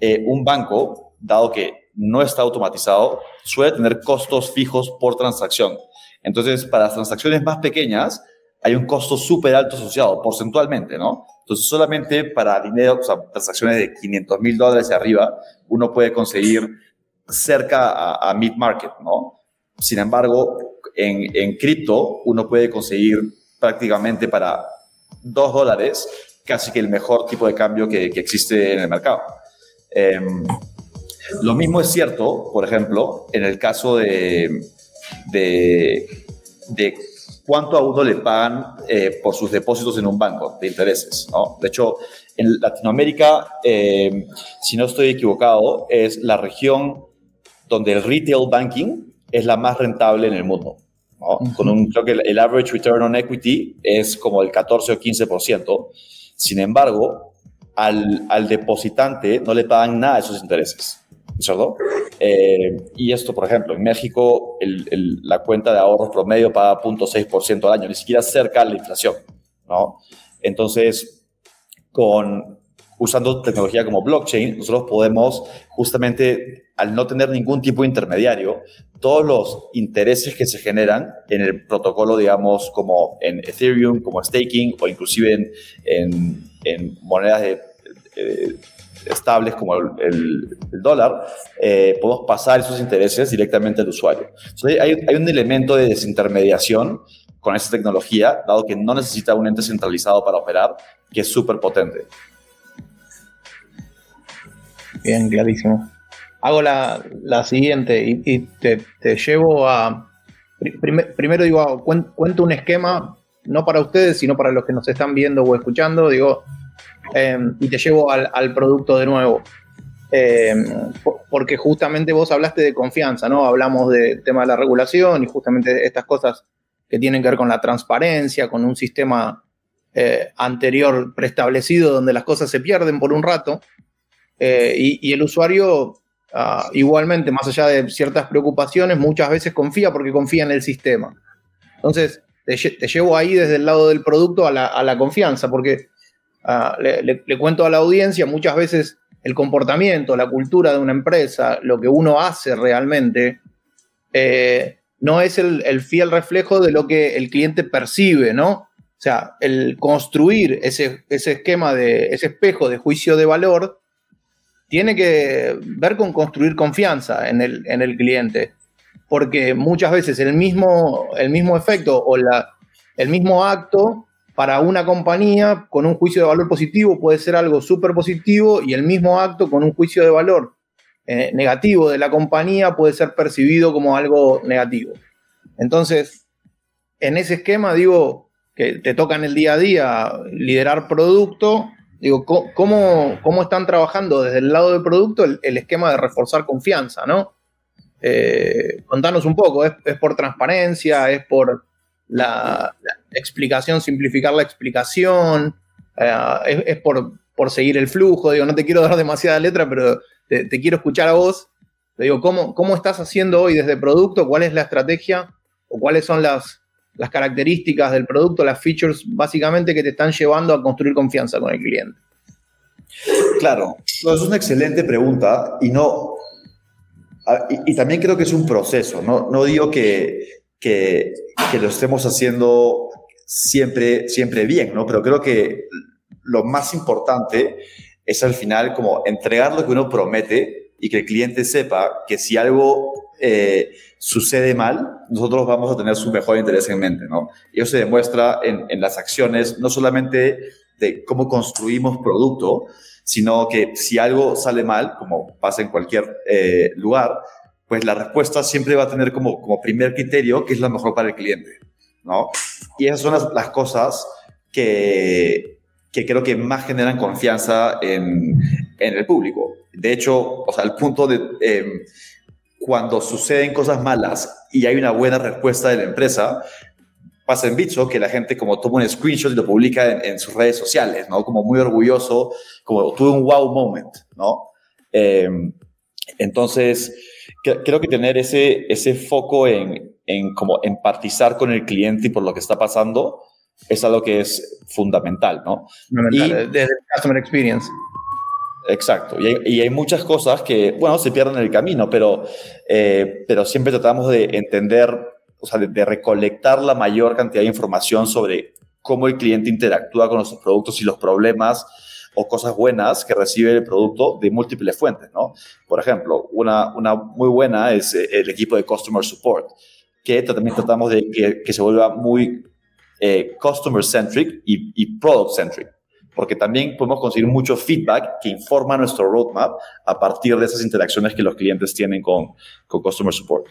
eh, un banco, dado que no está automatizado, suele tener costos fijos por transacción. Entonces, para las transacciones más pequeñas, hay un costo súper alto asociado, porcentualmente, ¿no? Entonces, solamente para dinero, o sea, transacciones de 500 mil dólares y arriba, uno puede conseguir cerca a, mid-market, ¿no? Sin embargo, en, en cripto, uno puede conseguir prácticamente para 2 dólares casi que el mejor tipo de cambio que, que existe en el mercado. Em, lo mismo es cierto, por ejemplo, en el caso de, de, de cuánto a uno le pagan eh, por sus depósitos en un banco de intereses. ¿no? De hecho, en Latinoamérica, eh, si no estoy equivocado, es la región donde el retail banking es la más rentable en el mundo. Con un, creo que el, average return on equity es como el 14 o 15%. Sin embargo, al, al depositante no le pagan nada de esos intereses. ¿cierto? Eh, y esto, por ejemplo, en México la cuenta de ahorros promedio paga 0.6% al año, ni siquiera cerca de la inflación, ¿no? Entonces, con, usando tecnología como blockchain, nosotros podemos justamente, al no tener ningún tipo de intermediario, todos los intereses que se generan en el protocolo, digamos, como en Ethereum, como staking o inclusive en, en, en monedas de, de estables como el, dólar, eh, podemos pasar esos intereses directamente al usuario. Entonces, hay, hay, un elemento de desintermediación con esta tecnología, dado que no necesita un ente centralizado para operar, que es súper potente. Bien, clarísimo. Hago la, la siguiente y, te, te, llevo a... primero digo, cuento un esquema, no para ustedes, sino para los que nos están viendo o escuchando. Digo, Em, y te llevo al, producto de nuevo. Em, porque justamente vos hablaste de confianza, ¿no? Hablamos del tema de la regulación y justamente estas cosas que tienen que ver con la transparencia, con un sistema eh, anterior preestablecido donde las cosas se pierden por un rato. Eh, y, el usuario, ah, igualmente, más allá de ciertas preocupaciones, muchas veces confía porque confía en el sistema. Entonces, te, llevo ahí desde el lado del producto a la, confianza, porque Ah, le, cuento a la audiencia, muchas veces el comportamiento, la cultura de una empresa, lo que uno hace realmente, eh, no es el, fiel reflejo de lo que el cliente percibe, ¿no? O sea, el construir ese, ese esquema de, ese espejo de juicio de valor, tiene que ver con construir confianza en el, en el cliente. Porque muchas veces el mismo, el mismo efecto o la, el mismo acto para una compañía con un juicio de valor positivo puede ser algo súper positivo y el mismo acto con un juicio de valor eh, negativo de la compañía puede ser percibido como algo negativo. Entonces, en ese esquema, digo, que te toca en el día a día liderar producto, digo, ¿cómo, cómo están trabajando desde el lado del producto el, esquema de reforzar confianza, ¿no? Eh, contanos un poco, ¿es, ¿es por transparencia? ¿Es por la, explicación, simplificar la explicación, eh, es, por, por, seguir el flujo, digo, no te quiero dar demasiada letra, pero te, quiero escuchar a vos. Te digo, ¿cómo, ¿cómo estás haciendo hoy desde producto? ¿Cuál es la estrategia? ¿O cuáles son las, las características del producto, las features básicamente que te están llevando a construir confianza con el cliente? Claro, es una excelente pregunta y no... Y, y, también creo que es un proceso, no, no digo que, que, lo estemos haciendo siempre, siempre bien, ¿no? Pero creo que lo más importante es al final como entregar lo que uno promete y que el cliente sepa que si algo eh, sucede mal, nosotros vamos a tener su mejor interés en mente, ¿no? Y eso se demuestra en, las acciones, no solamente de cómo construimos producto, sino que si algo sale mal, como pasa en cualquier eh, lugar, pues la respuesta siempre va a tener como, como primer criterio que es lo mejor para el cliente, ¿no? Y esas son las, cosas que, que, creo que más generan confianza en, en, el público. De hecho, o sea, el punto de em, cuando suceden cosas malas y hay una buena respuesta de la empresa, pasa en Bitso que la gente como toma un screenshot y lo publica en, sus redes sociales, ¿no? Como muy orgulloso, como tuve un wow moment, ¿no? Em, entonces, creo que tener ese, ese foco en, en como empatizar con el cliente y por lo que está pasando es algo que es fundamental, ¿no? Fundamental, desde el customer experience. Exacto, y hay, muchas cosas que, bueno, se pierden en el camino, pero, eh, pero siempre tratamos de entender, o sea, de, recolectar la mayor cantidad de información sobre cómo el cliente interactúa con nuestros productos y los problemas o cosas buenas que recibe el producto de múltiples fuentes, ¿no? Por ejemplo, una, una muy buena es eh, el equipo de Customer Support, que también tratamos de que, se vuelva muy eh, customer-centric y, y product-centric porque también podemos conseguir mucho feedback que informa nuestro roadmap a partir de esas interacciones que los clientes tienen con, con Customer Support.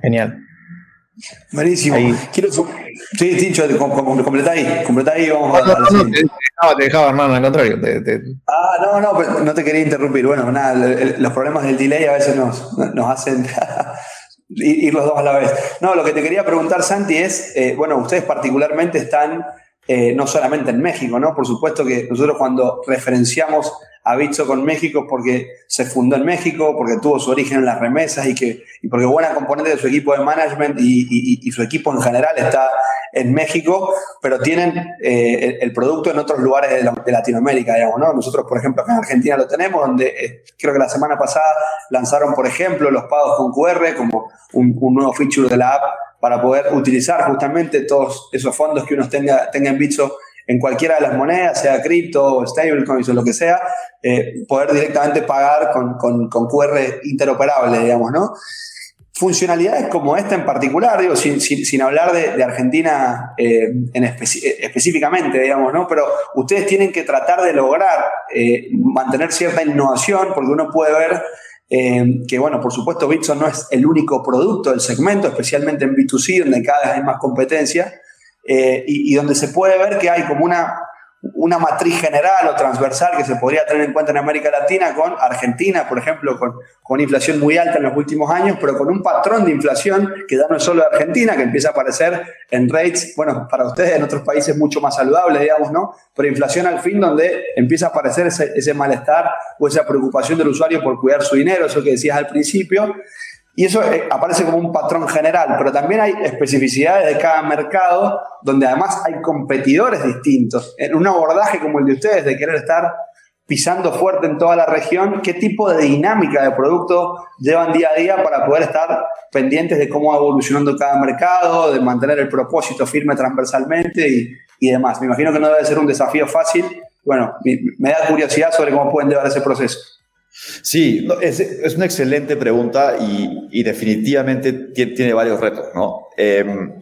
Genial. Buenísimo. Quiero, sí, Tincho, completa ahí, completa ahí vamos a, no, no, te, dejaba, te dejaba, hermano, al contrario. Ah, no, no, no te quería interrumpir. Bueno, nada, los problemas del delay a veces nos, nos hacen ir los dos a la vez. No, lo que te quería preguntar, Santi, es, eh, bueno, ustedes particularmente están eh, no solamente en México, ¿no? Por supuesto que nosotros cuando referenciamos a Bitso con México porque se fundó en México, porque tuvo su origen en las remesas y, que, y porque buena componente de su equipo de management y, su equipo en general está en México, pero tienen eh, el, producto en otros lugares de, Latinoamérica, digamos, ¿no? Nosotros, por ejemplo, en Argentina lo tenemos, donde eh, creo que la semana pasada lanzaron, por ejemplo, los pagos con QR como un nuevo feature de la app para poder utilizar justamente todos esos fondos que uno tenga, tenga en Bitso en cualquiera de las monedas, sea cripto, stablecoins o lo que sea, eh, poder directamente pagar con, con, QR interoperable, digamos, ¿no? Funcionalidades como esta en particular, digo, sin, sin, hablar de, Argentina eh, en específicamente, digamos, ¿no? Pero ustedes tienen que tratar de lograr eh, mantener cierta innovación, porque uno puede ver eh, que bueno, por supuesto, Bitso no es el único producto del segmento, especialmente en B2C, donde cada vez hay más competencia, eh, y, donde se puede ver que hay como una una matriz general o transversal que se podría tener en cuenta en América Latina con Argentina, por ejemplo, con, con inflación muy alta en los últimos años, pero con un patrón de inflación que ya no es solo de Argentina, que empieza a aparecer en rates, bueno, para ustedes en otros países mucho más saludables, digamos, ¿no? Pero inflación al fin donde empieza a aparecer ese, ese malestar o esa preocupación del usuario por cuidar su dinero, eso que decías al principio, y eso eh, aparece como un patrón general, pero también hay especificidades de cada mercado donde además hay competidores distintos. En un abordaje como el de ustedes, de querer estar pisando fuerte en toda la región, ¿qué tipo de dinámica de producto llevan día a día para poder estar pendientes de cómo va evolucionando cada mercado, de mantener el propósito firme transversalmente y, y demás? Me imagino que no debe ser un desafío fácil. Bueno, me da curiosidad sobre cómo pueden llevar ese proceso. Sí, es, una excelente pregunta y, definitivamente tiene, varios retos, ¿no? Em,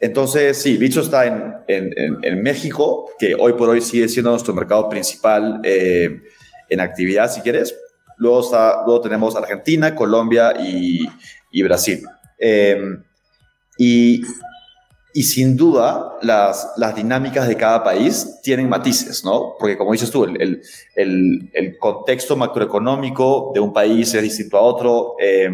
entonces, sí, Bicho está en, México, que hoy por hoy sigue siendo nuestro mercado principal eh, en actividad, si quieres. Luego, luego tenemos Argentina, Colombia y, Brasil. Em, y y sin duda, las, las dinámicas de cada país tienen matices, ¿no? Porque como dices tú, el, el, el contexto macroeconómico de un país es distinto a otro. Eh,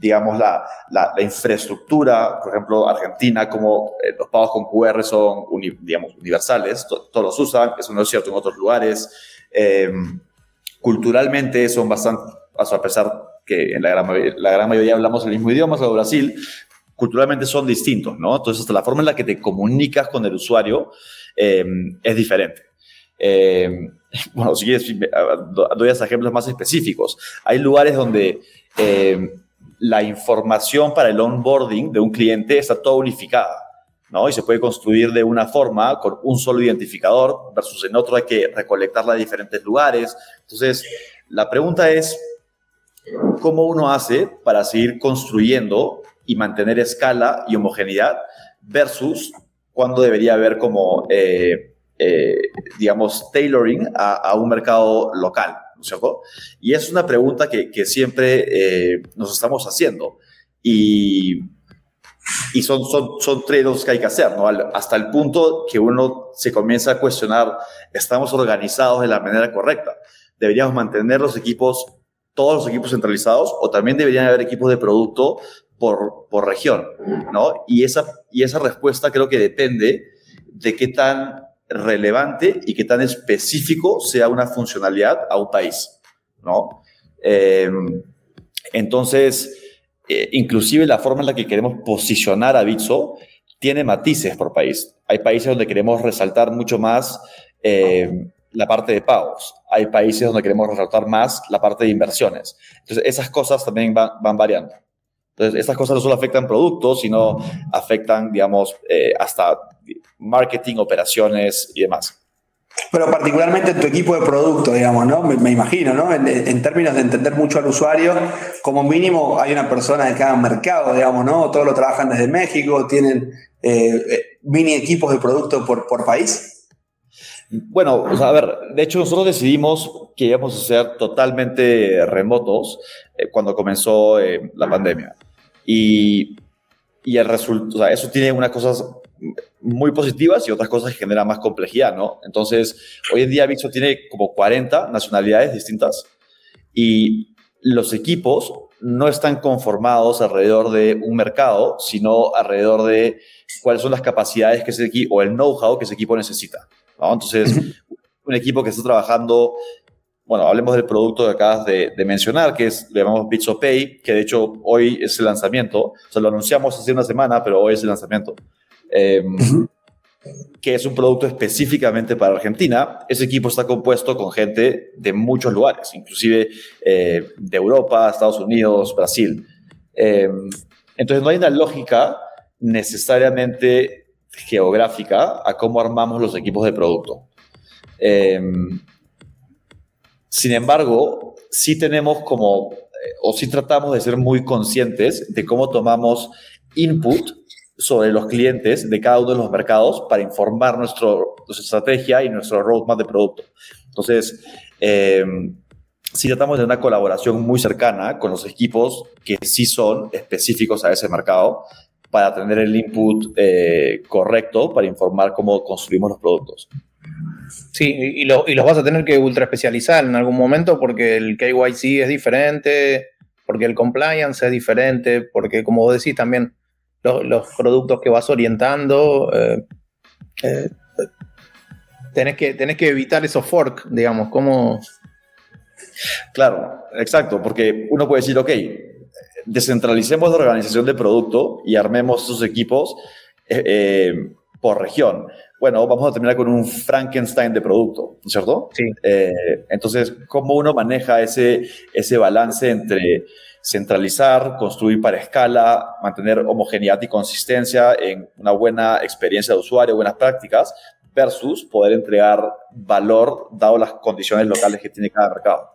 digamos, la, la, infraestructura, por ejemplo, Argentina, como eh, los pagos con QR son, digamos, universales, todos los usan, eso no es cierto en otros lugares. Eh, culturalmente son bastante, a pesar que la gran, la gran mayoría hablamos el mismo idioma, solo Brasil, culturalmente son distintos, ¿no? Entonces, hasta la forma en la que te comunicas con el usuario eh, es diferente. Eh, bueno, si quieres, doy ejemplos más específicos. Hay lugares donde eh, la información para el onboarding de un cliente está toda unificada, ¿no? Y se puede construir de una forma con un solo identificador versus en otro hay que recolectarla de diferentes lugares. Entonces, la pregunta es, ¿cómo uno hace para seguir construyendo y mantener escala y homogeneidad versus cuando debería haber como, eh, eh, digamos, tailoring a, un mercado local, ¿no es cierto? Y es una pregunta que, siempre eh, nos estamos haciendo y, y son, son, son trade-offs que hay que hacer. Hasta el punto que uno se comienza a cuestionar, ¿estamos organizados de la manera correcta? ¿Deberíamos mantener los equipos todos los equipos centralizados o también deberían haber equipos de producto por, región, ¿no? Y esa, y esa respuesta creo que depende de qué tan relevante y qué tan específico sea una funcionalidad a un país, ¿no? Em, entonces, eh, inclusive la forma en la que queremos posicionar a Bitso tiene matices por país. Hay países donde queremos resaltar mucho más em, la parte de pagos. Hay países donde queremos resaltar más la parte de inversiones. Entonces, esas cosas también van variando. Entonces, estas cosas no solo afectan productos, sino afectan, digamos, eh, hasta marketing, operaciones y demás. Pero particularmente en tu equipo de producto, digamos, ¿no? Me, imagino, ¿no? En, términos de entender mucho al usuario, como mínimo hay una persona de cada mercado, digamos, ¿no? Todos lo trabajan desde México, tienen eh, eh, mini equipos de producto por, por país. Bueno, a ver, de hecho nosotros decidimos que íbamos a ser totalmente remotos eh, cuando comenzó la pandemia. Y, y el resultado, o sea, eso tiene unas cosas muy positivas y otras cosas que generan más complejidad, ¿no? Entonces, hoy en día Vixo tiene como 40 nacionalidades distintas y los equipos no están conformados alrededor de un mercado, sino alrededor de cuáles son las capacidades que ese equipo o el know-how que ese equipo necesita. ¿no? Entonces, un equipo que está trabajando, bueno, hablemos del producto que acabas de, mencionar, que es, le llamamos Bitso Pay, que de hecho hoy es el lanzamiento, o sea, lo anunciamos hace una semana, pero hoy es el lanzamiento. Em, que es un producto específicamente para Argentina. Ese equipo está compuesto con gente de muchos lugares, inclusive eh, de Europa, Estados Unidos, Brasil. Em, entonces no hay una lógica necesariamente geográfica a cómo armamos los equipos de producto. Sin embargo, sí tenemos como, eh, o sí tratamos de ser muy conscientes de cómo tomamos input sobre los clientes de cada uno de los mercados para informar nuestra estrategia y nuestro roadmap de producto. Entonces, eh, sí tratamos de una colaboración muy cercana con los equipos que sí son específicos a ese mercado para tener el input eh, correcto para informar cómo construimos los productos. Sí, y, los vas a tener que ultra especializar en algún momento porque el KYC es diferente, porque el compliance es diferente, porque como vos decís también los, productos que vas orientando. Eh, eh, tenés, que, tenés que evitar esos fork, digamos, como... Claro, exacto, porque uno puede decir, ok, descentralicemos la organización de producto y armemos esos equipos eh, por región. Bueno, vamos a terminar con un Frankenstein de producto, ¿cierto? Sí. entonces, ¿cómo uno maneja ese, ese balance entre centralizar, construir para escala, mantener homogeneidad y consistencia en una buena experiencia de usuario, buenas prácticas, versus poder entregar valor dado las condiciones locales que tiene cada mercado.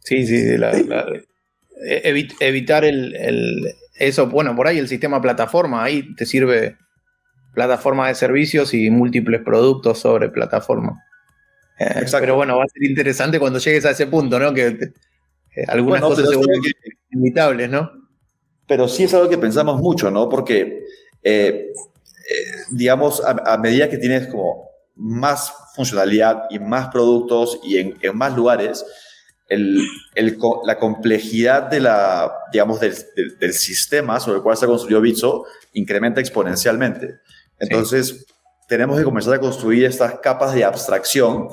Sí, sí, e-, evitar el, eso, bueno, por ahí el sistema plataforma, ahí te sirve plataforma de servicios y múltiples productos sobre plataforma. Eh, pero bueno, va a ser interesante cuando llegues a ese punto, ¿no? Que eh, algunas cosas se vuelven inevitables, ¿no? Pero sí es algo que pensamos mucho, ¿no? Porque, eh, eh, digamos, a, medida que tienes como más funcionalidad y más productos y en, más lugares, el, la complejidad de la, digamos, del, sistema sobre el cual se construyó Bitso incrementa exponencialmente. Entonces, tenemos que comenzar a construir estas capas de abstracción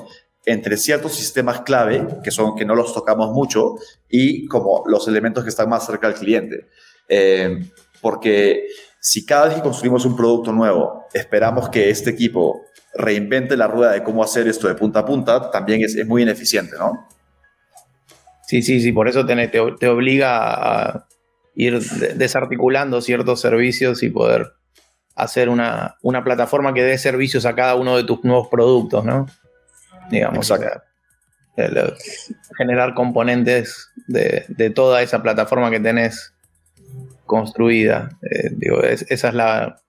entre ciertos sistemas clave, que son que no los tocamos mucho, y como los elementos que están más cerca del cliente. Eh, porque si cada vez que construimos un producto nuevo, esperamos que este equipo reinvente la rueda de cómo hacer esto de punta a punta, también es, muy ineficiente, ¿no? Sí, sí, sí, por eso te, te, obliga a ir desarticulando ciertos servicios y poder hacer una, una plataforma que dé servicios a cada uno de tus nuevos productos, ¿no? digamos. generar componentes de, toda esa plataforma que tenés construida. Eh, digo, esa es la,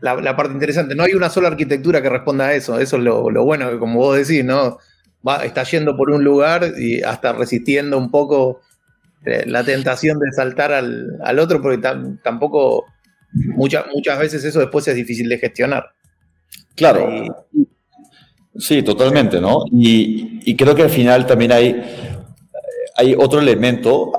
la, parte interesante. No hay una sola arquitectura que responda a eso. Eso es lo, bueno, que como vos decís, ¿no? Va, está yendo por un lugar y hasta resistiendo un poco eh, la tentación de saltar al, otro, porque tampoco muchas, muchas veces eso después es difícil de gestionar. Claro. Sí, totalmente, ¿no? Y, creo que al final también hay, hay otro elemento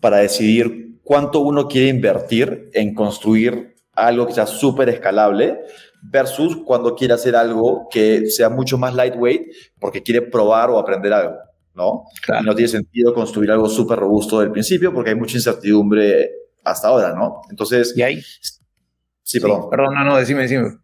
para decidir cuánto uno quiere invertir en construir algo que sea súper escalable versus cuando quiere hacer algo que sea mucho más lightweight porque quiere probar o aprender algo, ¿no? Y no tiene sentido construir algo súper robusto del principio porque hay mucha incertidumbre hasta ahora, ¿no? Entonces... ¿Y ahí? Sí, perdón. perdón, no, no, decime, decime.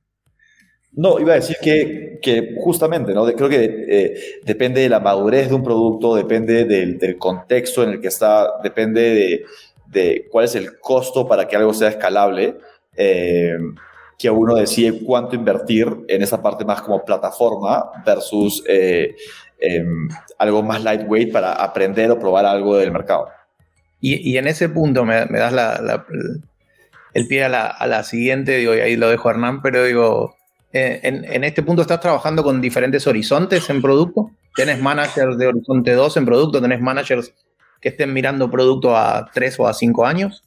No, iba a decir que, que justamente, ¿no? creo que eh, depende de la madurez de un producto, depende del, del, contexto en el que está, depende de, de, cuál es el costo para que algo sea escalable. Eh, que uno decide cuánto invertir en esa parte más como plataforma versus eh, em, algo más lightweight para aprender o probar algo del mercado. Y, en ese punto me, das el pie a la, siguiente, y ahí lo dejo a Hernán, pero digo, eh, en, este punto estás trabajando con diferentes horizontes en producto. ¿Tienes managers de horizonte 2 en producto? ¿Tenés managers que estén mirando producto a 3 o a 5 años?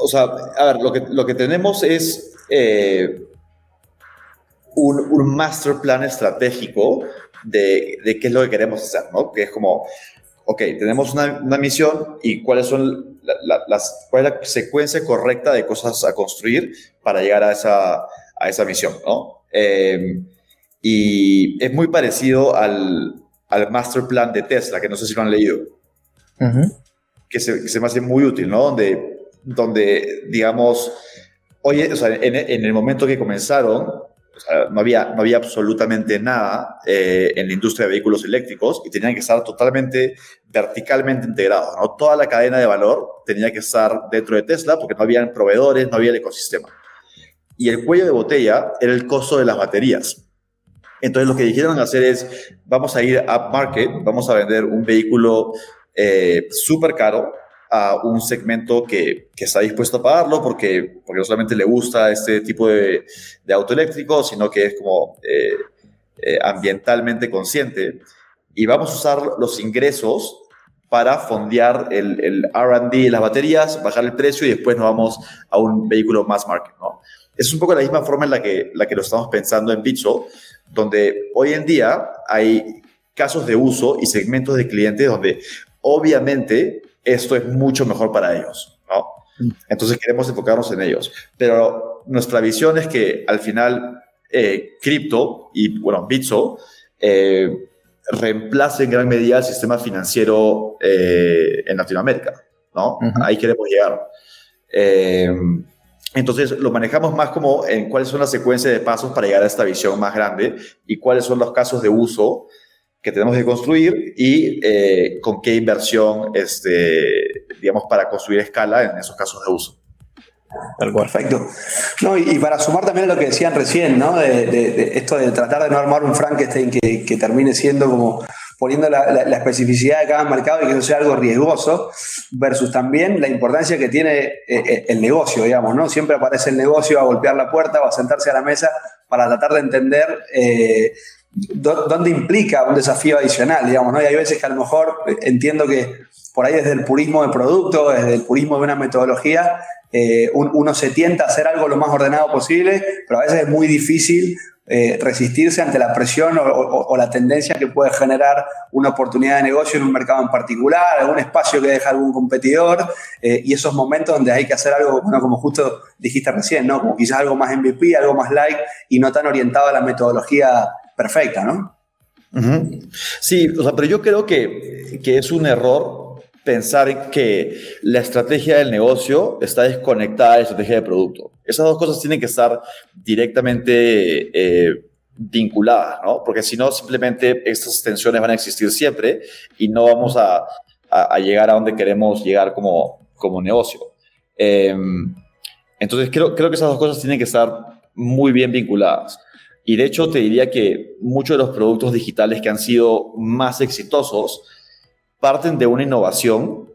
O sea, a ver, lo que, lo que tenemos es eh, un, un, master plan estratégico de, de, qué es lo que queremos hacer, ¿no? Que es como, ok, tenemos una, una misión y cuáles son las, cuál es la secuencia correcta de cosas a construir para llegar a esa, a esa misión, ¿no? Eh, y es muy parecido al, al master plan de Tesla, que no sé si lo han leído, que, se, que se me hace muy útil, ¿no? Donde, donde digamos, Oye, o sea, en, el momento que comenzaron, no, había, no había absolutamente nada eh, en la industria de vehículos eléctricos y tenían que estar totalmente verticalmente integrados. ¿no? Toda la cadena de valor tenía que estar dentro de Tesla porque no había proveedores, no había el ecosistema. Y el cuello de botella era el costo de las baterías. Entonces lo que dijeron hacer es, vamos a ir a market, vamos a vender un vehículo eh, súper caro, a un segmento que, que, está dispuesto a pagarlo porque, porque no solamente le gusta este tipo de, de auto eléctrico, sino que es como eh, eh, ambientalmente consciente. Y vamos a usar los ingresos para fondear el, el RD las baterías, bajar el precio y después nos vamos a un vehículo más market. ¿no? Es un poco la misma forma en la que, la que lo estamos pensando en Bitso, donde hoy en día hay casos de uso y segmentos de clientes donde obviamente esto es mucho mejor para ellos, ¿no? Mm. Entonces queremos enfocarnos en ellos. Pero nuestra visión es que al final eh, cripto y, bueno, Bitso eh, reemplace en gran medida el sistema financiero eh, en Latinoamérica, ¿no? Ahí queremos llegar. entonces lo manejamos más como en cuáles son las secuencias de pasos para llegar a esta visión más grande y cuáles son los casos de uso que tenemos que construir y eh, con qué inversión, este, digamos, para construir escala en esos casos de uso. Perfecto. No, y, para sumar también a lo que decían recién, ¿no? De, esto de tratar de no armar un Frankenstein que, que termine siendo como poniendo la, la, especificidad de cada mercado y que no sea algo riesgoso, versus también la importancia que tiene eh, eh, el negocio, digamos, ¿no? Siempre aparece el negocio a golpear la puerta o a sentarse a la mesa para tratar de entender dónde implica un desafío adicional, digamos, ¿no? Y hay veces que a lo mejor eh, entiendo que por ahí desde el purismo de producto, desde el purismo de una metodología, eh, uno se tienta a hacer algo lo más ordenado posible, pero a veces es muy difícil eh, resistirse ante la presión o, la tendencia que puede generar una oportunidad de negocio en un mercado en particular, algún espacio que deja algún competidor, y esos momentos donde hay que hacer algo, bueno, como justo dijiste recién, ¿no? Como quizás algo más MVP, algo más light y no tan orientado a la metodología perfecta, ¿no? Sí, o sea, pero yo creo que, que es un error pensar en que la estrategia del negocio está desconectada de la estrategia de producto. Esas dos cosas tienen que estar directamente eh, vinculadas, ¿no? Porque si no, simplemente estas tensiones van a existir siempre y no vamos a, a, llegar a donde queremos llegar como, como negocio. Em, entonces, creo, creo que esas dos cosas tienen que estar muy bien vinculadas. Y de hecho te diría que muchos de los productos digitales que han sido más exitosos parten de una innovación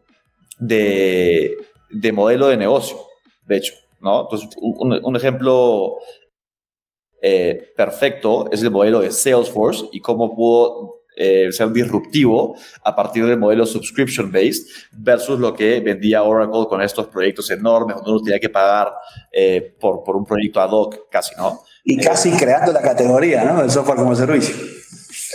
de, de modelo de negocio, de hecho. ¿no? Entonces, un, ejemplo eh, perfecto es el modelo de Salesforce y cómo pudo eh, ser disruptivo a partir del modelo subscription-based versus lo que vendía Oracle con estos proyectos enormes donde uno tenía que pagar eh, por, por un proyecto ad hoc casi, ¿no? Y casi creando la categoría, ¿no? Del software como servicio.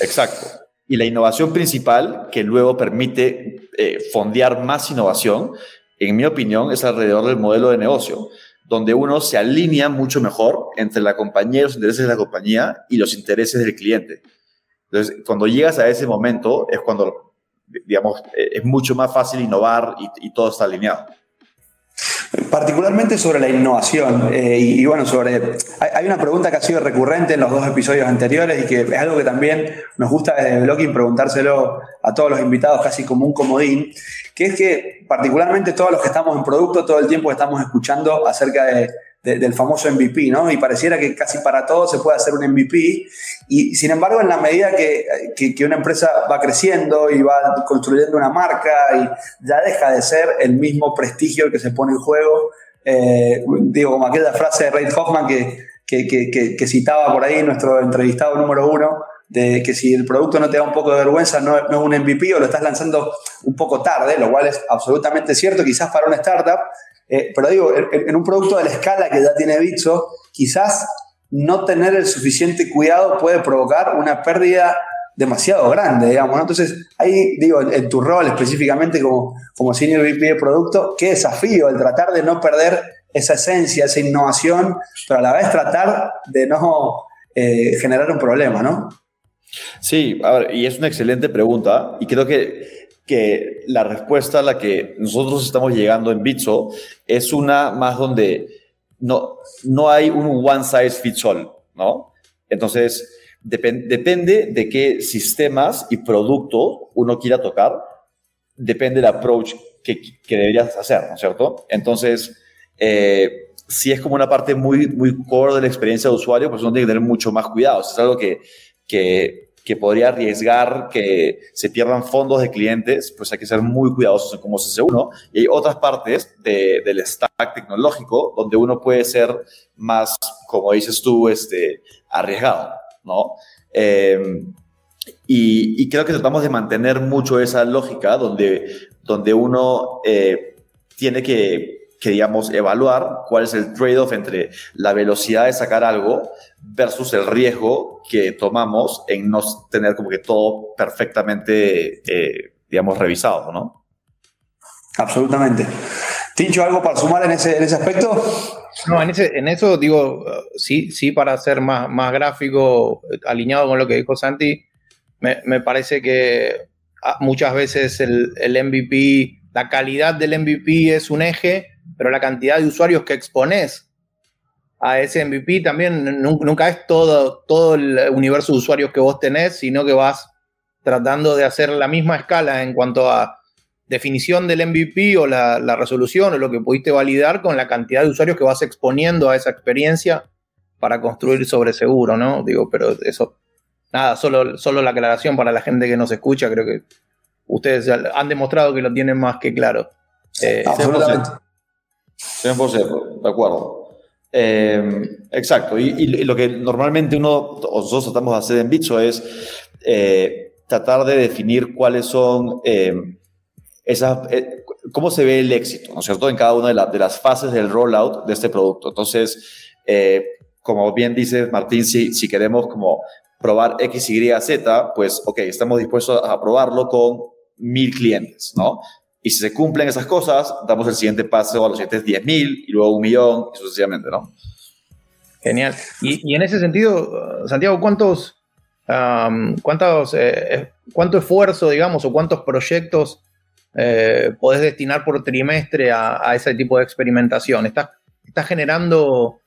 Exacto. Y la innovación principal, que luego permite eh, fondear más innovación, en mi opinión, es alrededor del modelo de negocio, donde uno se alinea mucho mejor entre la compañía, los intereses de la compañía y los intereses del cliente. Entonces, cuando llegas a ese momento es cuando, digamos, es mucho más fácil innovar y, y todo está alineado. Particularmente sobre la innovación. Eh, y, bueno, sobre. Hay, una pregunta que ha sido recurrente en los dos episodios anteriores y que es algo que también nos gusta desde Blogging preguntárselo a todos los invitados, casi como un comodín, que es que, particularmente todos los que estamos en producto, todo el tiempo estamos escuchando acerca de del famoso MVP, ¿no? Y pareciera que casi para todo se puede hacer un MVP. Y sin embargo, en la medida que, que, una empresa va creciendo y va construyendo una marca y ya deja de ser el mismo prestigio que se pone en juego, eh, digo, como aquella frase de Reid Hoffman que, que, citaba por ahí nuestro entrevistado número uno, de que si el producto no te da un poco de vergüenza, no, no, es un MVP o lo estás lanzando un poco tarde, lo cual es absolutamente cierto, quizás para una startup, eh, pero digo, en, un producto de la escala que ya tiene Bitso, quizás no tener el suficiente cuidado puede provocar una pérdida demasiado grande, digamos. Entonces, ahí digo, en, tu rol específicamente como, como Senior VP de producto, qué desafío el tratar de no perder esa esencia, esa innovación, pero a la vez tratar de no eh, generar un problema, ¿no? Sí, y es una excelente pregunta y creo que que la respuesta a la que nosotros estamos llegando en Bitso es una más donde no, no hay un one size fits all, ¿no? Entonces, depende de qué sistemas y producto uno quiera tocar, depende del approach que, que deberías hacer, ¿no es cierto? Entonces, eh, si es como una parte muy, muy core de la experiencia de usuario, pues uno tiene que tener mucho más cuidado. Es algo que, que que podría arriesgar que se pierdan fondos de clientes, pues hay que ser muy cuidadosos en cómo se hace uno. Y hay otras partes del stack tecnológico donde uno puede ser más, como dices tú, este, arriesgado, ¿no? Eh, y, creo que tratamos de mantener mucho esa lógica donde, donde uno eh, tiene que que, digamos, evaluar cuál es el trade-off entre la velocidad de sacar algo versus el riesgo que tomamos en no tener como que todo perfectamente, eh, digamos, revisado, ¿no? Absolutamente. Tincho, ¿algo para sumar en ese, en ese aspecto? No, en, ese, en eso digo, sí, sí, para ser más, más gráfico, alineado con lo que dijo Santi, me, me parece que ah, muchas veces el, el MVP, la calidad del MVP es un eje, pero la cantidad de usuarios que expones a ese MVP también nunca es todo, todo el universo de usuarios que vos tenés, sino que vas tratando de hacer la misma escala en cuanto a definición del MVP o la, resolución o lo que pudiste validar con la cantidad de usuarios que vas exponiendo a esa experiencia para construir sobre seguro, ¿no? Digo, pero eso, nada, solo, solo la aclaración para la gente que nos escucha, creo que ustedes han demostrado que lo tienen más que claro. Eh, Absolutamente. 100%, de acuerdo. Eh, exacto, y, lo que normalmente uno, o nosotros tratamos de hacer en Bitso es eh, tratar de definir cuáles son eh, esas, cómo se ve el éxito, ¿no es cierto?, en cada una de, de, las fases del rollout de este producto. Entonces, como bien dice Martín, si, si queremos como probar X, Y, Z, pues, ok, estamos dispuestos a probarlo con mil clientes, ¿no? Y si se cumplen esas cosas, damos el siguiente paso a los siguientes 10.000 y luego un millón y sucesivamente, ¿no? Genial. Y, en ese sentido, Santiago, ¿cuántos, cuántos, eh, cuánto esfuerzo, digamos, o cuántos proyectos eh, podés destinar por trimestre a, ese tipo de experimentación? ¿Estás, estás generando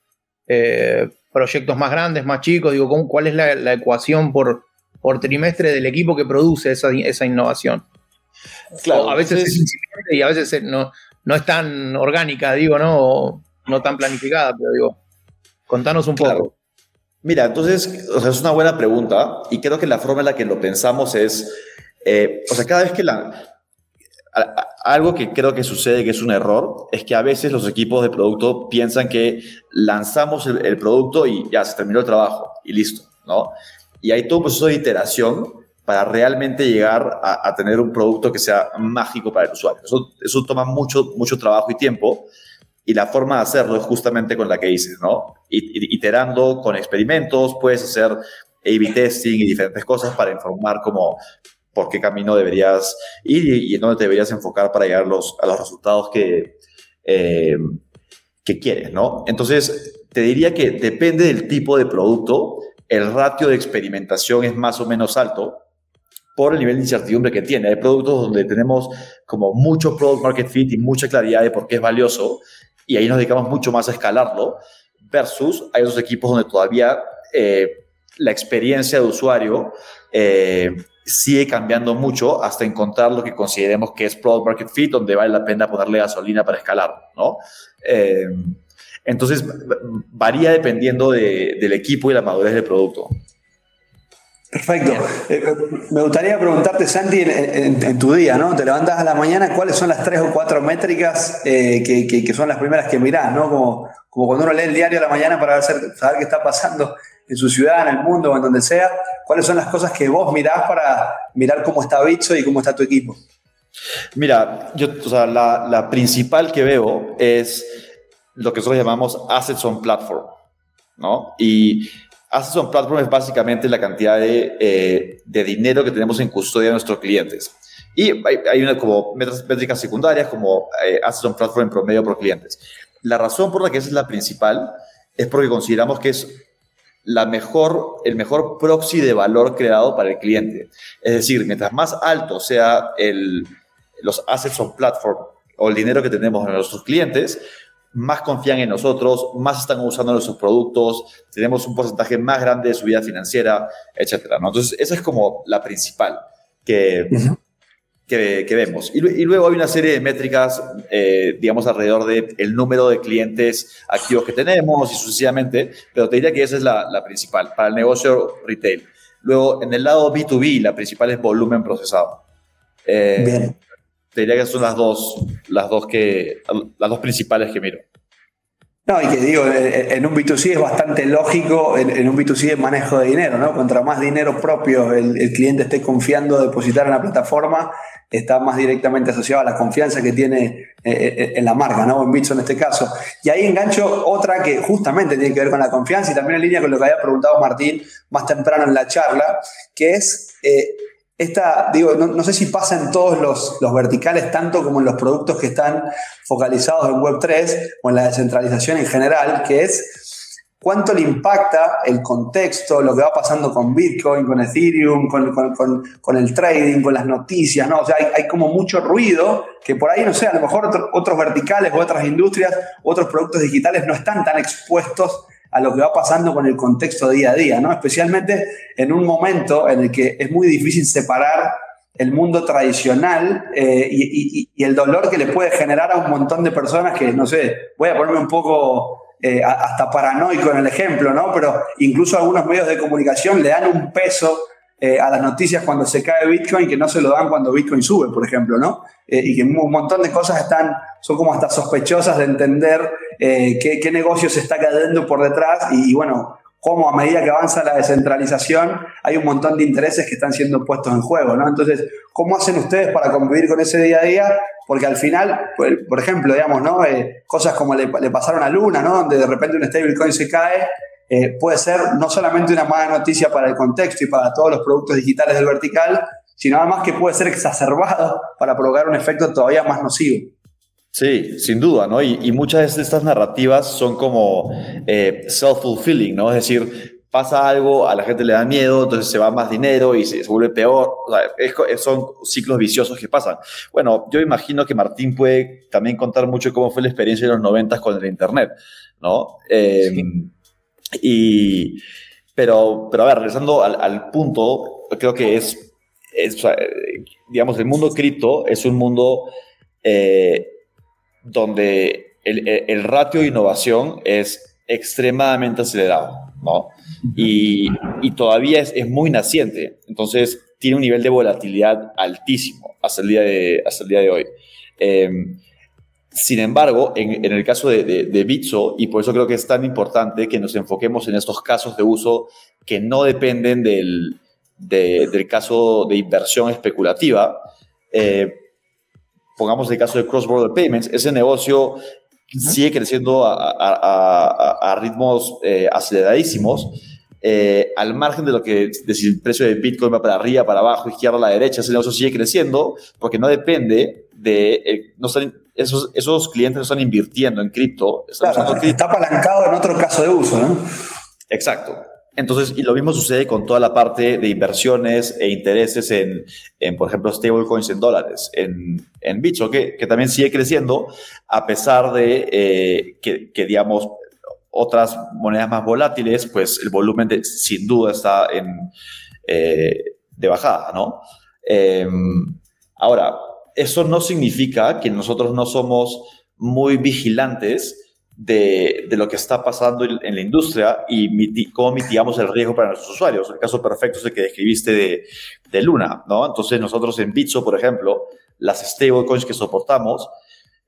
eh, proyectos más grandes, más chicos? Digo, ¿cuál es la, ecuación por, por trimestre del equipo que produce esa, esa innovación? Claro, a veces es incipiente y a veces no, no es tan orgánica, digo, ¿no? O no tan planificada, pero digo, contanos un poco. Mira, entonces, o sea, es una buena pregunta y creo que la forma en la que lo pensamos es, eh, o sea, cada vez que la... algo que creo que sucede que es un error es que a veces los equipos de producto piensan que lanzamos el, el producto y ya se terminó el trabajo y listo, ¿no? Y hay todo un proceso de iteración para realmente llegar a, tener un producto que sea mágico para el usuario. Eso, eso, toma mucho, mucho trabajo y tiempo y la forma de hacerlo es justamente con la que dices, ¿no? Iterando con experimentos, puedes hacer A-B testing y diferentes cosas para informar como por qué camino deberías ir y, en dónde te deberías enfocar para llegar los, a los resultados que, eh, que quieres, ¿no? Entonces, te diría que depende del tipo de producto, el ratio de experimentación es más o menos alto por el nivel de incertidumbre que tiene. Hay productos donde tenemos como mucho product market fit y mucha claridad de por qué es valioso y ahí nos dedicamos mucho más a escalarlo versus hay otros equipos donde todavía eh, la experiencia de usuario eh, sigue cambiando mucho hasta encontrar lo que consideremos que es product market fit, donde vale la pena ponerle gasolina para escalar, ¿no? Eh, entonces, varía dependiendo del equipo y la madurez del producto. Perfecto. Eh, me gustaría preguntarte, Santi, en, tu día, ¿no? Te levantas a la mañana, ¿cuáles son las tres o cuatro métricas eh, que, son las primeras que mirás, ¿no? Como, como cuando uno lee el diario a la mañana para saber qué está pasando en su ciudad, en el mundo o en donde sea. ¿Cuáles son las cosas que vos mirás para mirar cómo está Bicho y cómo está tu equipo? Mira, yo, o sea, la, la principal que veo es lo que nosotros llamamos Assets on Platform, ¿no? Y Assets on Platform es básicamente la cantidad de, eh, de dinero que tenemos en custodia de nuestros clientes. Y hay, una como métricas secundarias como eh, Assets on Platform en promedio por clientes. La razón por la que esa es la principal es porque consideramos que es la mejor, el mejor proxy de valor creado para el cliente. Es decir, mientras más alto sea el, los assets on platform o el dinero que tenemos en nuestros clientes, más confían en nosotros, más están usando nuestros productos, tenemos un porcentaje más grande de su vida financiera, etcétera. ¿no? Entonces, esa es como la principal que, que, vemos. Y, luego hay una serie de métricas, eh, digamos, alrededor del el número de clientes activos que tenemos y sucesivamente, pero te diría que esa es la, la principal para el negocio retail. Luego, en el lado B2B, la principal es volumen procesado. Eh, Bien diría que son las dos, las dos, que, las dos principales que miro. No, y que digo, en un B2C es bastante lógico, en, un B2C es manejo de dinero, ¿no? Contra más dinero propio el, cliente esté confiando depositar en la plataforma, está más directamente asociado a la confianza que tiene eh, eh, en la marca, ¿no? En Bitso en este caso. Y ahí engancho otra que justamente tiene que ver con la confianza y también en línea con lo que había preguntado Martín más temprano en la charla, que es eh, esta, digo, no, sé si pasa en todos los, verticales, tanto como en los productos que están focalizados en Web3 o en la descentralización en general, que es cuánto le impacta el contexto, lo que va pasando con Bitcoin, con Ethereum, con, el trading, con las noticias, ¿no? O sea, hay, como mucho ruido que por ahí, no sé, a lo mejor otros verticales o otras industrias, otros productos digitales no están tan expuestos a lo que va pasando con el contexto día a día, ¿no? Especialmente en un momento en el que es muy difícil separar el mundo tradicional eh, y, el dolor que le puede generar a un montón de personas que, no sé, voy a ponerme un poco eh, hasta paranoico en el ejemplo, ¿no? Pero incluso algunos medios de comunicación le dan un peso eh, a las noticias cuando se cae Bitcoin que no se lo dan cuando Bitcoin sube, por ejemplo, ¿no? y que un montón de cosas están, son como hasta sospechosas de entender eh, qué, negocio se está cayendo por detrás y, bueno, cómo a medida que avanza la descentralización hay un montón de intereses que están siendo puestos en juego, ¿no? Entonces, ¿cómo hacen ustedes para convivir con ese día a día? Porque al final, por ejemplo, digamos, ¿no? Eh, cosas como le, pasaron a Luna, ¿no? Donde de repente un stablecoin se cae, eh, puede ser no solamente una mala noticia para el contexto y para todos los productos digitales del vertical, sino además que puede ser exacerbado para provocar un efecto todavía más nocivo. Sí, sin duda, ¿no? Y, muchas de estas narrativas son como eh, self-fulfilling, ¿no? Es decir, pasa algo, a la gente le da miedo, entonces se va más dinero y se, vuelve peor. O sea, son ciclos viciosos que pasan. Bueno, yo imagino que Martín puede también contar mucho cómo fue la experiencia de los 90 con el Internet, ¿no? Em, y, pero, pero a ver, regresando al, punto, creo que es, digamos, el mundo cripto es un mundo... Eh, donde el, ratio de innovación es extremadamente acelerado, ¿no? Y, todavía es, muy naciente, entonces tiene un nivel de volatilidad altísimo hasta el día de, hasta el día de hoy. Em, sin embargo, en, el caso de, de, Bitso, y por eso creo que es tan importante que nos enfoquemos en estos casos de uso que no dependen del, del caso de inversión especulativa, eh, pongamos el caso de Cross Border Payments, ese negocio sigue creciendo a, ritmos eh, aceleradísimos, eh, al margen de lo que si el precio de Bitcoin va para arriba, para abajo, izquierda, a la derecha, ese negocio sigue creciendo porque no depende de... Eh, no esos, esos clientes no están invirtiendo en cripto. está apalancado en otro caso de uso, ¿no? Exacto. Entonces, y lo mismo sucede con toda la parte de inversiones e intereses en, por ejemplo, stablecoins en dólares, en, en Bitso, que, también sigue creciendo a pesar de eh, que, digamos, otras monedas más volátiles, pues el volumen sin duda está en, eh, de bajada, ¿no? Em, ahora, eso no significa que nosotros no somos muy vigilantes de, de, lo que está pasando en, la industria y cómo mitigamos el riesgo para nuestros usuarios. El caso perfecto es el que describiste de, de Luna, ¿no? Entonces nosotros en Bitso, por ejemplo, las stablecoins que soportamos,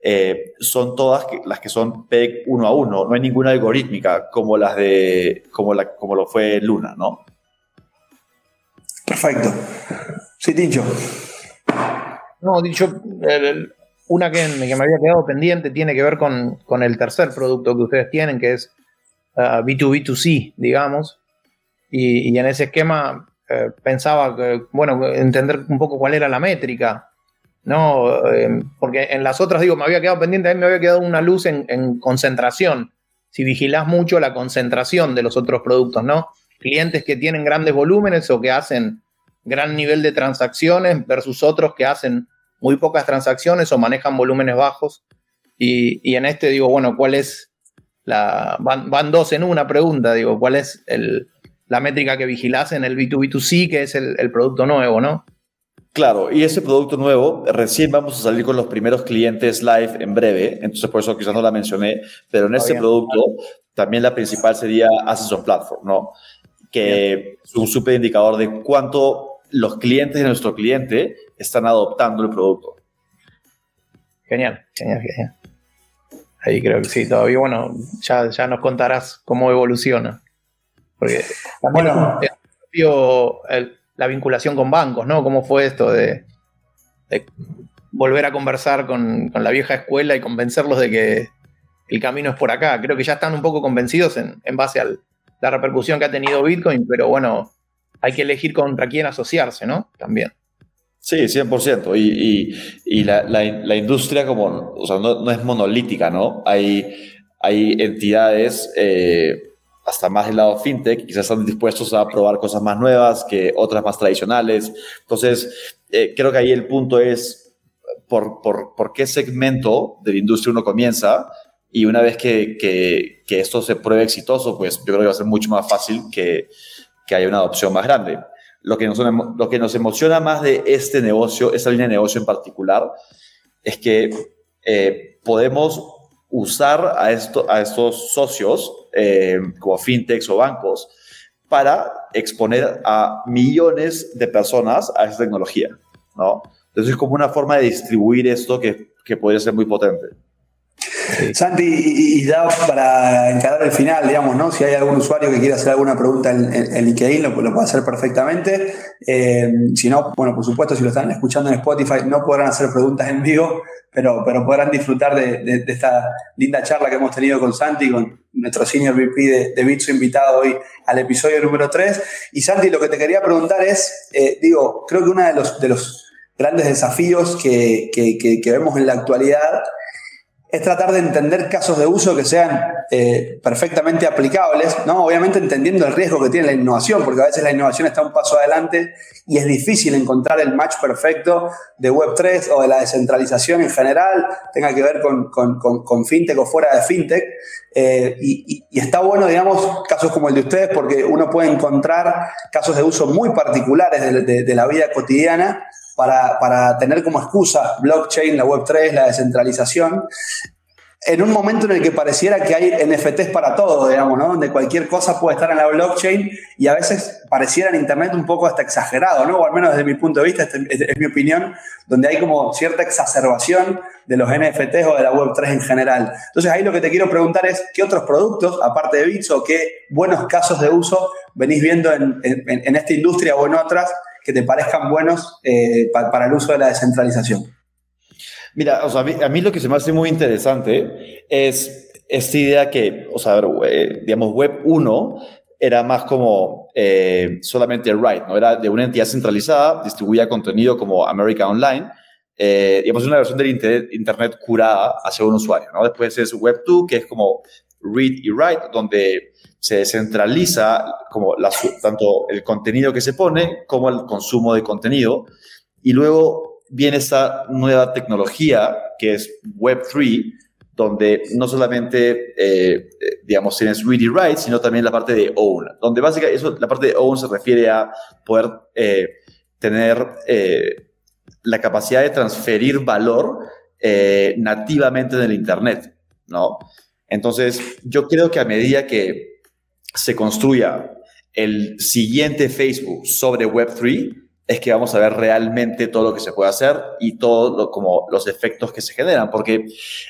eh, son todas las que son PEG uno a uno, no hay ninguna algorítmica como las de como, la, como lo fue Luna, ¿no? Perfecto. Sí, dicho. No, dicho, una que, me había quedado pendiente tiene que ver con, el tercer producto que ustedes tienen, que es B2B2C, uh, digamos. Y, en ese esquema eh, pensaba que, bueno, entender un poco cuál era la métrica ¿no? Em, porque en las otras, digo, me había quedado pendiente, a mí me había quedado una luz en, concentración. Si vigilás mucho la concentración de los otros productos, ¿no? Clientes que tienen grandes volúmenes o que hacen gran nivel de transacciones versus otros que hacen muy pocas transacciones o manejan volúmenes bajos. Y, en este digo, bueno, ¿cuál es la... Van, dos en una pregunta, digo, ¿cuál es la métrica que vigilás en el B2B2C, que es el, el producto nuevo, ¿no? Claro, y ese producto nuevo, recién vamos a salir con los primeros clientes live en breve, entonces por eso quizás no la mencioné, pero en ese producto también la principal sería Access on Platform, ¿no? Que es un súper indicador de cuánto los clientes de nuestro cliente están adoptando el producto. Genial, genial, genial. Ahí creo que sí, todavía, bueno, ya, ya nos contarás cómo evoluciona. Porque bueno, el, la vinculación con bancos, ¿no? ¿Cómo fue esto de, volver a conversar con, la vieja escuela y convencerlos de que el camino es por acá? Creo que ya están un poco convencidos en, base a la repercusión que ha tenido Bitcoin, pero bueno, hay que elegir contra quién asociarse, ¿no? También. Sí, 100%. Y, y, la, industria como, o sea, no, es monolítica, ¿no? Hay, hay entidades eh, hasta más del lado fintech, quizás están dispuestos a probar cosas más nuevas que otras más tradicionales. Entonces, eh, creo que ahí el punto es por, por, por, qué segmento de la industria uno comienza y una vez que, que, que, esto se pruebe exitoso, pues yo creo que va a ser mucho más fácil que, que haya una adopción más grande. Lo que, nos, lo que nos emociona más de este negocio, esta línea de negocio en particular, es que eh, podemos usar a, esto, a estos socios eh, como fintechs o bancos para exponer a millones de personas a esta tecnología, ¿no? Entonces es como una forma de distribuir esto que, que podría ser muy potente. Santi, y, ya para encarar el final, digamos, ¿no? Si hay algún usuario que quiera hacer alguna pregunta en, LinkedIn, lo, lo, puede hacer perfectamente. Eh, si no, bueno, por supuesto, si lo están escuchando en Spotify, no podrán hacer preguntas en vivo, pero, pero podrán disfrutar de, esta linda charla que hemos tenido con Santi, con nuestro senior VP de, de invitado hoy al episodio número 3. Y Santi, lo que te quería preguntar es, eh, digo, creo que uno de los, de los grandes desafíos que vemos en la actualidad es tratar de entender casos de uso que sean eh, perfectamente aplicables, ¿no? Obviamente entendiendo el riesgo que tiene la innovación, porque a veces la innovación está un paso adelante y es difícil encontrar el match perfecto de Web3 o de la descentralización en general, tenga que ver con, fintech o fuera de fintech. Eh, y, está bueno, digamos, casos como el de ustedes, porque uno puede encontrar casos de uso muy particulares de la vida cotidiana para, tener como excusa blockchain, la Web3, la descentralización, en un momento en el que pareciera que hay NFTs para todo, digamos, ¿no? Donde cualquier cosa puede estar en la blockchain y a veces pareciera en Internet un poco hasta exagerado, ¿no? O al menos desde mi punto de vista, este, es, mi opinión, donde hay como cierta exacerbación de los NFTs o de la Web3 en general. Entonces ahí lo que te quiero preguntar es, ¿qué otros productos, aparte de Bits, o qué buenos casos de uso venís viendo en, en esta industria o en otras que te parezcan buenos eh, para el uso de la descentralización. Mira, o sea, a, mí, lo que se me hace muy interesante es esta idea que, o sea, digamos, Web 1 era más como eh, solamente write, ¿no? Era de una entidad centralizada, distribuía contenido como America Online, eh, pues una versión del internet, internet, curada hacia un usuario, ¿no? Después es Web2, que es como read y write, donde se descentraliza como tanto el contenido que se pone como el consumo de contenido. Y luego viene esta nueva tecnología que es Web3, donde no solamente, eh, digamos, tienes read y write, sino también la parte de own, donde básicamente eso, la parte de own se refiere a poder eh, tener eh, la capacidad de transferir valor nativamente en el Internet, ¿no? Entonces, yo creo que a medida que se construya el siguiente Facebook sobre Web3, es que vamos a ver realmente todo lo que se puede hacer y todos como los efectos que se generan, porque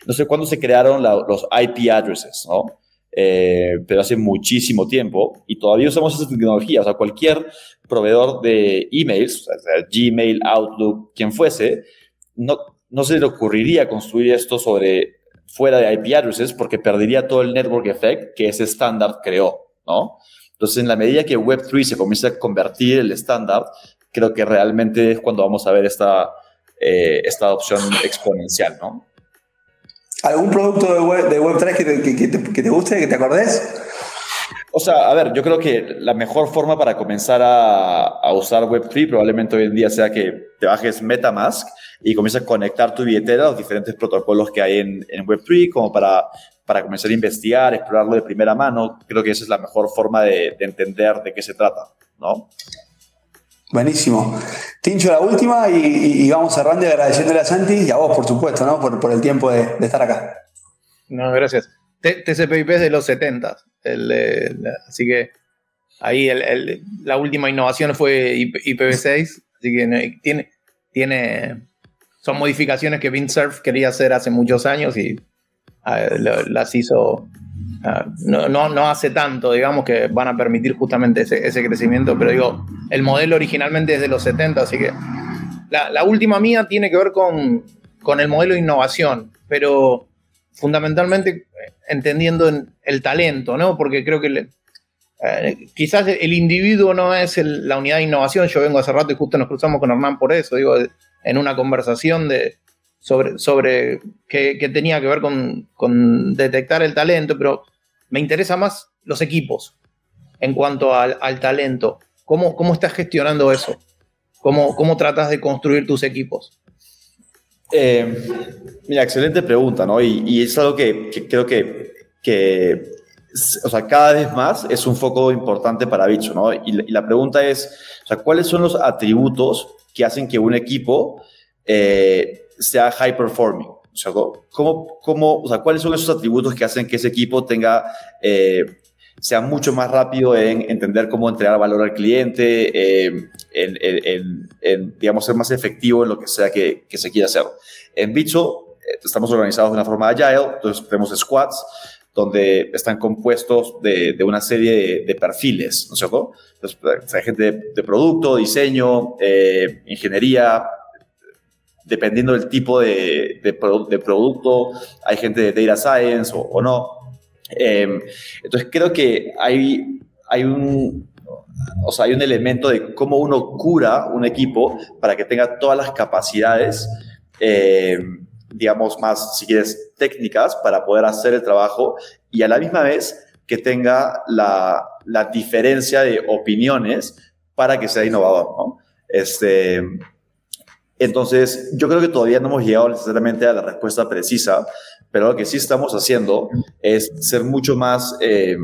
no sé cuándo se crearon los IP addresses, ¿no? Eh, pero hace muchísimo tiempo y todavía usamos esa tecnología. O sea, cualquier proveedor de emails, Gmail, Outlook, quien fuese, no, no se le ocurriría construir esto sobre fuera de IP addresses porque perdería todo el network effect que ese estándar creó, ¿no? Entonces, en la medida que Web3 se comienza a convertir el estándar, creo que realmente es cuando vamos a ver esta, eh, esta adopción exponencial, ¿no? ¿Algún producto de, web, de Web3 que te, que, te, que te guste, que te acordes? O sea, a ver, yo creo que la mejor forma para comenzar a, a, usar Web3 probablemente hoy en día sea que te bajes MetaMask y comiences a conectar tu billetera a los diferentes protocolos que hay en, en Web3 como para, para comenzar a investigar, explorarlo de primera mano. Creo que esa es la mejor forma de, de entender de qué se trata, ¿no? Buenísimo. Tincho, la última y, vamos cerrando y agradeciéndole a Santi y a vos, por supuesto, ¿no? por, el tiempo de, estar acá. No, gracias. TCP/IP es de los 70, así que ahí la última innovación fue IPv6, así que tiene, tiene, son modificaciones que Windsurf quería hacer hace muchos años y ah, las hizo Ah, no, no, hace tanto, digamos, que van a permitir justamente ese, crecimiento, pero digo, el modelo originalmente es de los 70, así que la, última mía tiene que ver con, el modelo de innovación, pero fundamentalmente entendiendo el talento, ¿no? Porque creo que eh, quizás el individuo no es la unidad de innovación, yo vengo hace rato y justo nos cruzamos con Hernán por eso, digo, en una conversación de, sobre, sobre que, tenía que ver con, con, detectar el talento, pero me interesa más los equipos en cuanto al, talento. ¿Cómo, ¿Cómo, estás gestionando eso? ¿Cómo, cómo tratas de construir tus equipos? Eh, mira, excelente pregunta, ¿no? Y, es algo que, creo que, que, o sea, cada vez más es un foco importante para Bicho, ¿no? Y, la pregunta es, o sea, ¿cuáles son los atributos que hacen que un equipo eh, sea high performing? O sea, ¿cómo, cómo, o sea, ¿cuáles son esos atributos que hacen que ese equipo tenga, eh, sea mucho más rápido en entender cómo entregar valor al cliente, eh, en, digamos, ser más efectivo en lo que sea que, que se quiera hacer? En Bicho eh, estamos organizados de una forma agile, entonces tenemos squads donde están compuestos de, de una serie de, perfiles, ¿no es cierto? Entonces, hay gente de, de producto, diseño, ingeniería, dependiendo del tipo de, de, producto, hay gente de data science o, no. Em, entonces creo que hay, hay, un, o sea, hay un elemento de cómo uno cura un equipo para que tenga todas las capacidades, em, digamos, más, si quieres, técnicas para poder hacer el trabajo y a la misma vez que tenga la, la diferencia de opiniones para que sea innovador, ¿no? Este, entonces, yo creo que todavía no hemos llegado necesariamente a la respuesta precisa, pero lo que sí estamos haciendo es ser mucho más eh,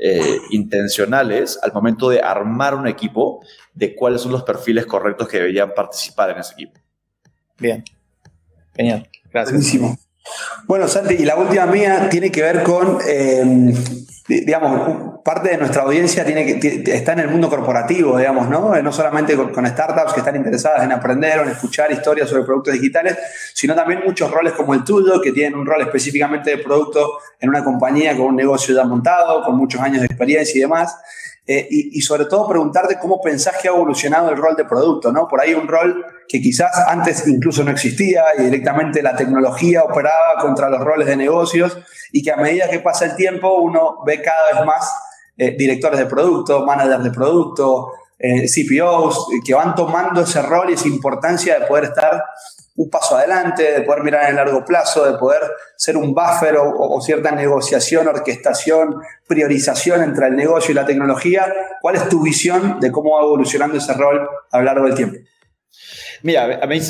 eh, intencionales al momento de armar un equipo de cuáles son los perfiles correctos que deberían participar en ese equipo. Bien, genial, gracias. Buenísimo. Bueno, Santi, y la última mía tiene que ver con eh, digamos, parte de nuestra audiencia tiene que, está en el mundo corporativo, digamos, ¿no? No solamente con, startups que están interesadas en aprender o en escuchar historias sobre productos digitales, sino también muchos roles como el tuyo, que tienen un rol específicamente de producto en una compañía con un negocio ya montado, con muchos años de experiencia y demás. Eh, y, sobre todo preguntarte cómo pensás que ha evolucionado el rol de producto, ¿no? Por ahí un rol que quizás antes incluso no existía y directamente la tecnología operaba contra los roles de negocios y que a medida que pasa el tiempo uno ve cada vez más eh, directores de producto, managers de producto, eh, CPOs, que van tomando ese rol y esa importancia de poder estar un paso adelante, de poder mirar en largo plazo, de poder ser un buffer o, cierta negociación, orquestación, priorización entre el negocio y la tecnología. ¿Cuál es tu visión de cómo va evolucionando ese rol a lo largo del tiempo? Mira, a mí,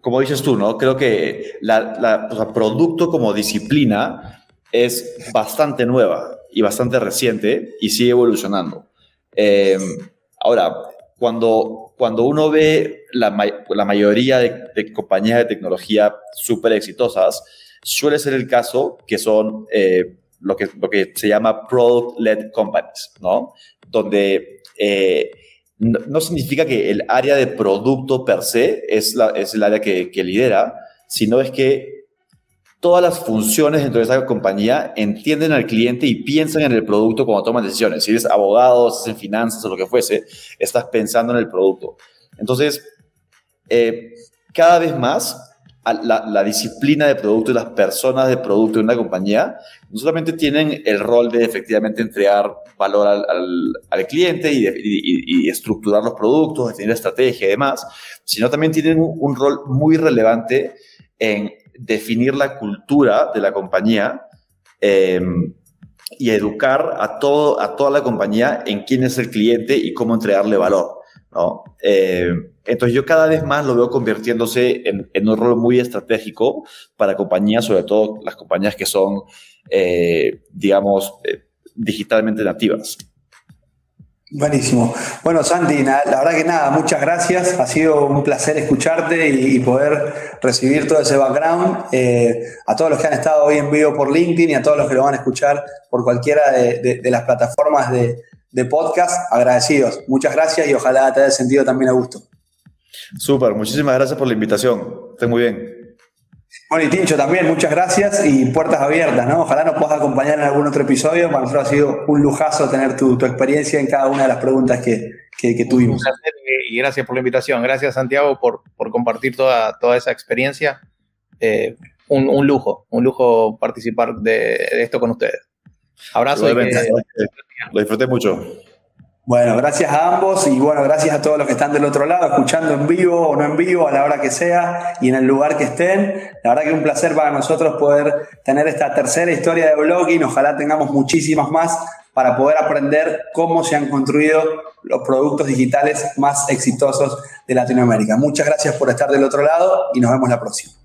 como dices tú, ¿no? Creo que la, producto como disciplina es bastante nueva y bastante reciente y sigue evolucionando. Eh, ahora, cuando, cuando uno ve la, la mayoría de, compañías de tecnología súper exitosas, suele ser el caso que son eh, lo, que, lo que se llama product-led companies, ¿no? Donde eh, no, significa que el área de producto per se es, la, es el área que, que lidera, sino es que todas las funciones dentro de esa compañía entienden al cliente y piensan en el producto cuando toman decisiones. Si eres abogado, si en finanzas o lo que fuese, estás pensando en el producto. Entonces, eh, cada vez más la, disciplina de producto y las personas de producto de una compañía no solamente tienen el rol de efectivamente entregar valor al, cliente y, estructurar los productos, definir estrategia y demás, sino también tienen un rol muy relevante en definir la cultura de la compañía eh, y educar a, todo, a toda la compañía en quién es el cliente y cómo entregarle valor. ¿no? Eh, entonces yo cada vez más lo veo convirtiéndose en, un rol muy estratégico para compañías, sobre todo las compañías que son, eh, digamos, digitalmente nativas. Buenísimo. Bueno, Santi, la verdad que nada, muchas gracias. Ha sido un placer escucharte y, poder recibir todo ese background. Eh, a todos los que han estado hoy en vivo por LinkedIn y a todos los que lo van a escuchar por cualquiera de, las plataformas de, de, podcast, agradecidos. Muchas gracias y ojalá te haya sentido también a gusto. Súper, muchísimas gracias por la invitación. Esté muy bien. Bueno, y Tincho también, muchas gracias y puertas abiertas, ¿no? Ojalá nos puedas acompañar en algún otro episodio. Para nosotros ha sido un lujazo tener tu, experiencia en cada una de las preguntas que, que, tuvimos. Y gracias por la invitación. Gracias, Santiago, por, por compartir toda, toda esa experiencia. Eh, un, un, lujo, un lujo participar de, esto con ustedes. Abrazo. Y Lo disfruté mucho. Bueno, gracias a ambos y bueno, gracias a todos los que están del otro lado, escuchando en vivo o no en vivo, a la hora que sea y en el lugar que estén. La verdad que es un placer para nosotros poder tener esta tercera historia de blogging. Ojalá tengamos muchísimas más para poder aprender cómo se han construido los productos digitales más exitosos de Latinoamérica. Muchas gracias por estar del otro lado y nos vemos la próxima.